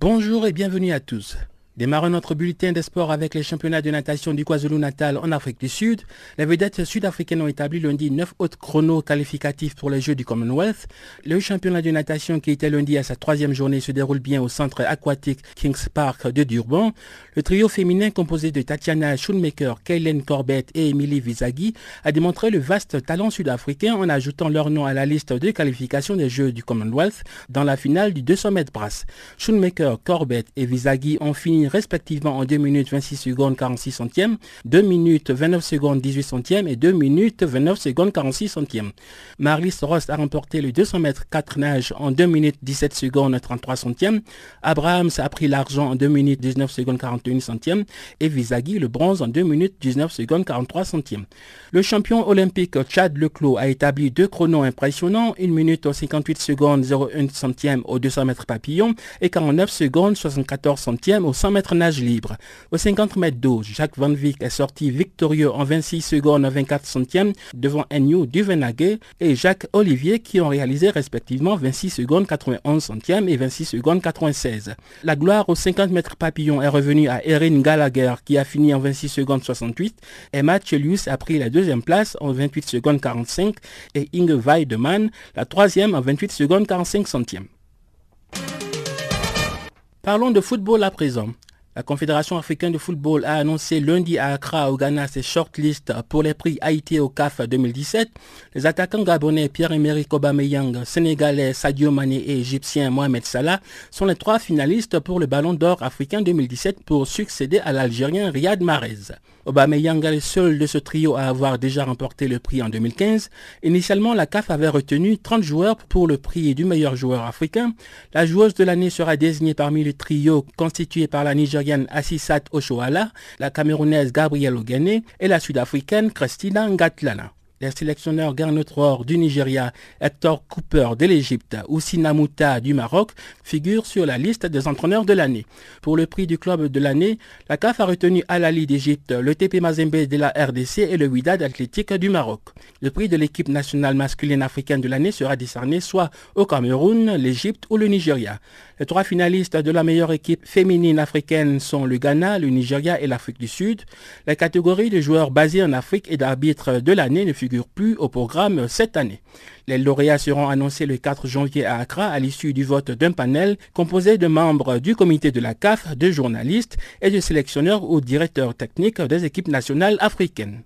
Bonjour et bienvenue à tous. Démarrons notre bulletin des sports avec les championnats de natation du KwaZulu-Natal en Afrique du Sud. Les vedettes sud-africaines ont établi lundi 9 autres chronos qualificatifs pour les Jeux du Commonwealth. Le championnat de natation qui était lundi à sa troisième journée se déroule bien au centre aquatique Kings Park de Durban. Le trio féminin composé de Tatiana Schoonmaker, Kaylen Corbett et Emily Vizaghi a démontré le vaste talent sud-africain en ajoutant leur nom à la liste de qualification des Jeux du Commonwealth dans la finale du 200 mètres brasse. Schoonmaker, Corbett et Vizaghi ont fini respectivement en 2 minutes 26 secondes 46 centièmes, 2 minutes 29 secondes 18 centièmes et 2 minutes 29 secondes 46 centièmes. Marlis Rost a remporté le 200 mètres 4 nages en 2 minutes 17 secondes 33 centièmes. Abrahams a pris l'argent en 2 minutes 19 secondes 41 centièmes et Vizaghi le bronze en 2 minutes 19 secondes 43 centièmes. Le champion olympique Chad Leclos a établi deux chronos impressionnants, 1 minute 58 secondes 01 centièmes au 200 mètres papillon et 49 secondes 74 centièmes au 100 mètres nage libre. Aux 50 mètres d'eau, Jacques Van Vick est sorti victorieux en 26 secondes 24 centièmes devant Enyo Duvenage et Jacques Olivier qui ont réalisé respectivement 26 secondes 91 centièmes et 26 secondes 96. La gloire aux 50 mètres papillon est revenue à Erin Gallagher qui a fini en 26 secondes 68 et Matt Chelius a pris la deuxième place en 28 secondes 45 et Inge Weidemann la troisième en 28 secondes 45 centièmes. Parlons de football à présent. La Confédération africaine de football a annoncé lundi à Accra au Ghana ses shortlists pour les prix Haïti au CAF 2017. Les attaquants gabonais Pierre-Emerick Aubameyang, sénégalais Sadio Mané et égyptien Mohamed Salah sont les trois finalistes pour le Ballon d'Or africain 2017 pour succéder à l'Algérien Riyad Mahrez. Aubameyang est le seul de ce trio à avoir déjà remporté le prix en 2015. Initialement, la CAF avait retenu 30 joueurs pour le prix du meilleur joueur africain. La joueuse de l'année sera désignée parmi le trio constitué par la La Camerounaise Gabrielle Ogene et la Sud-Africaine Christina Ngatlana. Les sélectionneurs Garnet Rohr du Nigeria, Hector Cooper de l'Égypte ou Sinamouta du Maroc figurent sur la liste des entraîneurs de l'année. Pour le prix du club de l'année, la CAF a retenu Al-Ali d'Égypte, le TP Mazembe de la RDC et le Wydad Athlétique du Maroc. Le prix de l'équipe nationale masculine africaine de l'année sera décerné soit au Cameroun, l'Égypte ou le Nigeria. Les trois finalistes de la meilleure équipe féminine africaine sont le Ghana, le Nigeria et l'Afrique du Sud. La catégorie de joueurs basés en Afrique et d'arbitres de l'année ne figure plus au programme cette année. Les lauréats seront annoncés le 4 janvier à Accra à l'issue du vote d'un panel composé de membres du comité de la CAF, de journalistes et de sélectionneurs ou directeurs techniques des équipes nationales africaines.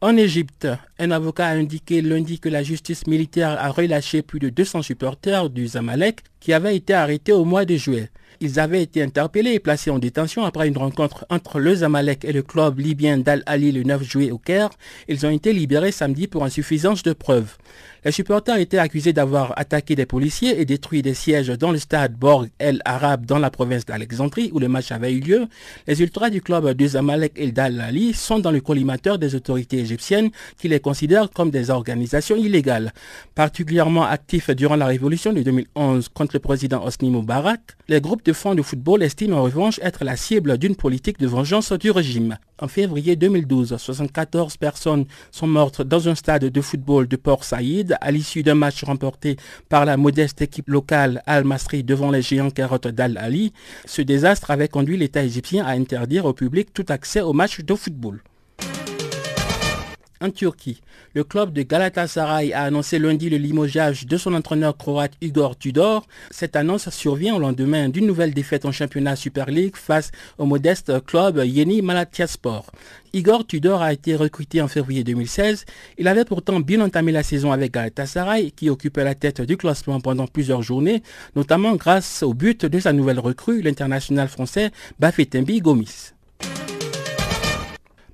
En Égypte, un avocat a indiqué lundi que la justice militaire a relâché plus de 200 supporters du Zamalek qui avaient été arrêtés au mois de juillet. Ils avaient été interpellés et placés en détention après une rencontre entre le Zamalek et le club libyen d'Al-Ali le 9 juillet au Caire. Ils ont été libérés samedi pour insuffisance de preuves. Les supporters étaient accusés d'avoir attaqué des policiers et détruit des sièges dans le stade Borg El Arab dans la province d'Alexandrie où le match avait eu lieu. Les ultras du club de Zamalek et d'Al-Ali sont dans le collimateur des autorités égyptiennes qui les considèrent comme des organisations illégales. Particulièrement actifs durant la révolution de 2011 contre le président Hosni Moubarak, les groupes de fonds de football estiment en revanche être la cible d'une politique de vengeance du régime. En février 2012, 74 personnes sont mortes dans un stade de football de Port Saïd à l'issue d'un match remporté par la modeste équipe locale Al-Masri devant les géants carottes d'Al-Ali. Ce désastre avait conduit l'État égyptien à interdire au public tout accès aux matchs de football. En Turquie, le club de Galatasaray a annoncé lundi le limogeage de son entraîneur croate Igor Tudor. Cette annonce survient au lendemain d'une nouvelle défaite en championnat Super League face au modeste club Yeni Malatyaspor. Igor Tudor a été recruté en février 2016. Il avait pourtant bien entamé la saison avec Galatasaray qui occupait la tête du classement pendant plusieurs journées, notamment grâce au but de sa nouvelle recrue, l'international français Bafetembi Gomis.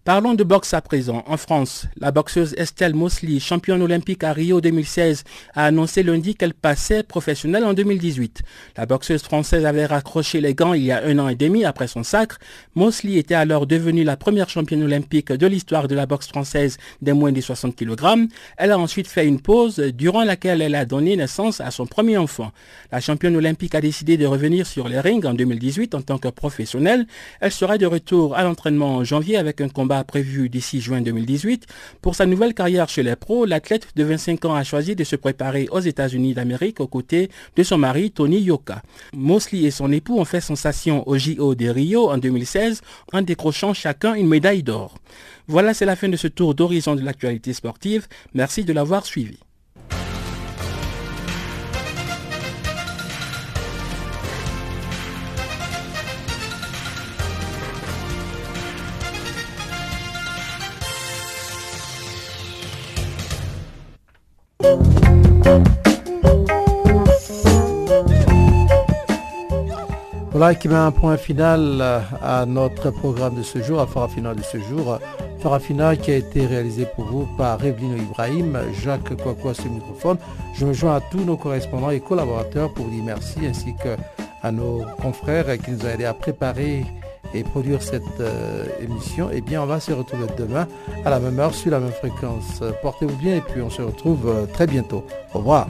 Parlons de boxe à présent. En France, la boxeuse Estelle Mosley, championne olympique à Rio 2016, a annoncé lundi qu'elle passait professionnelle en 2018. La boxeuse française avait raccroché les gants il y a un an et demi après son sacre. Mosley était alors devenue la première championne olympique de l'histoire de la boxe française des moins de 60 kg. Elle a ensuite fait une pause durant laquelle elle a donné naissance à son premier enfant. La championne olympique a décidé de revenir sur les rings en 2018 en tant que professionnelle. Elle sera de retour à l'entraînement en janvier avec un combat prévu d'ici juin 2018. Pour sa nouvelle carrière chez les pros, l'athlète de 25 ans a choisi de se préparer aux États-Unis d'Amérique aux côtés de son mari Tony Yoka. Mosley et son époux ont fait sensation au JO de Rio en 2016 en décrochant chacun une médaille d'or. Voilà, c'est la fin de ce tour d'horizon de l'actualité sportive. Merci de l'avoir suivi. Voilà qui met un point final à notre programme de ce jour, à Farafina de ce jour. Farafina qui a été réalisé pour vous par Revlino Ibrahim, Jacques sur le microphone. Je me joins à tous nos correspondants et collaborateurs pour dire merci ainsi qu'à nos confrères qui nous ont aidés à préparer et produire cette euh, émission. Eh bien, on va se retrouver demain à la même heure sur la même fréquence. Portez-vous bien et puis on se retrouve euh, très bientôt. Au revoir.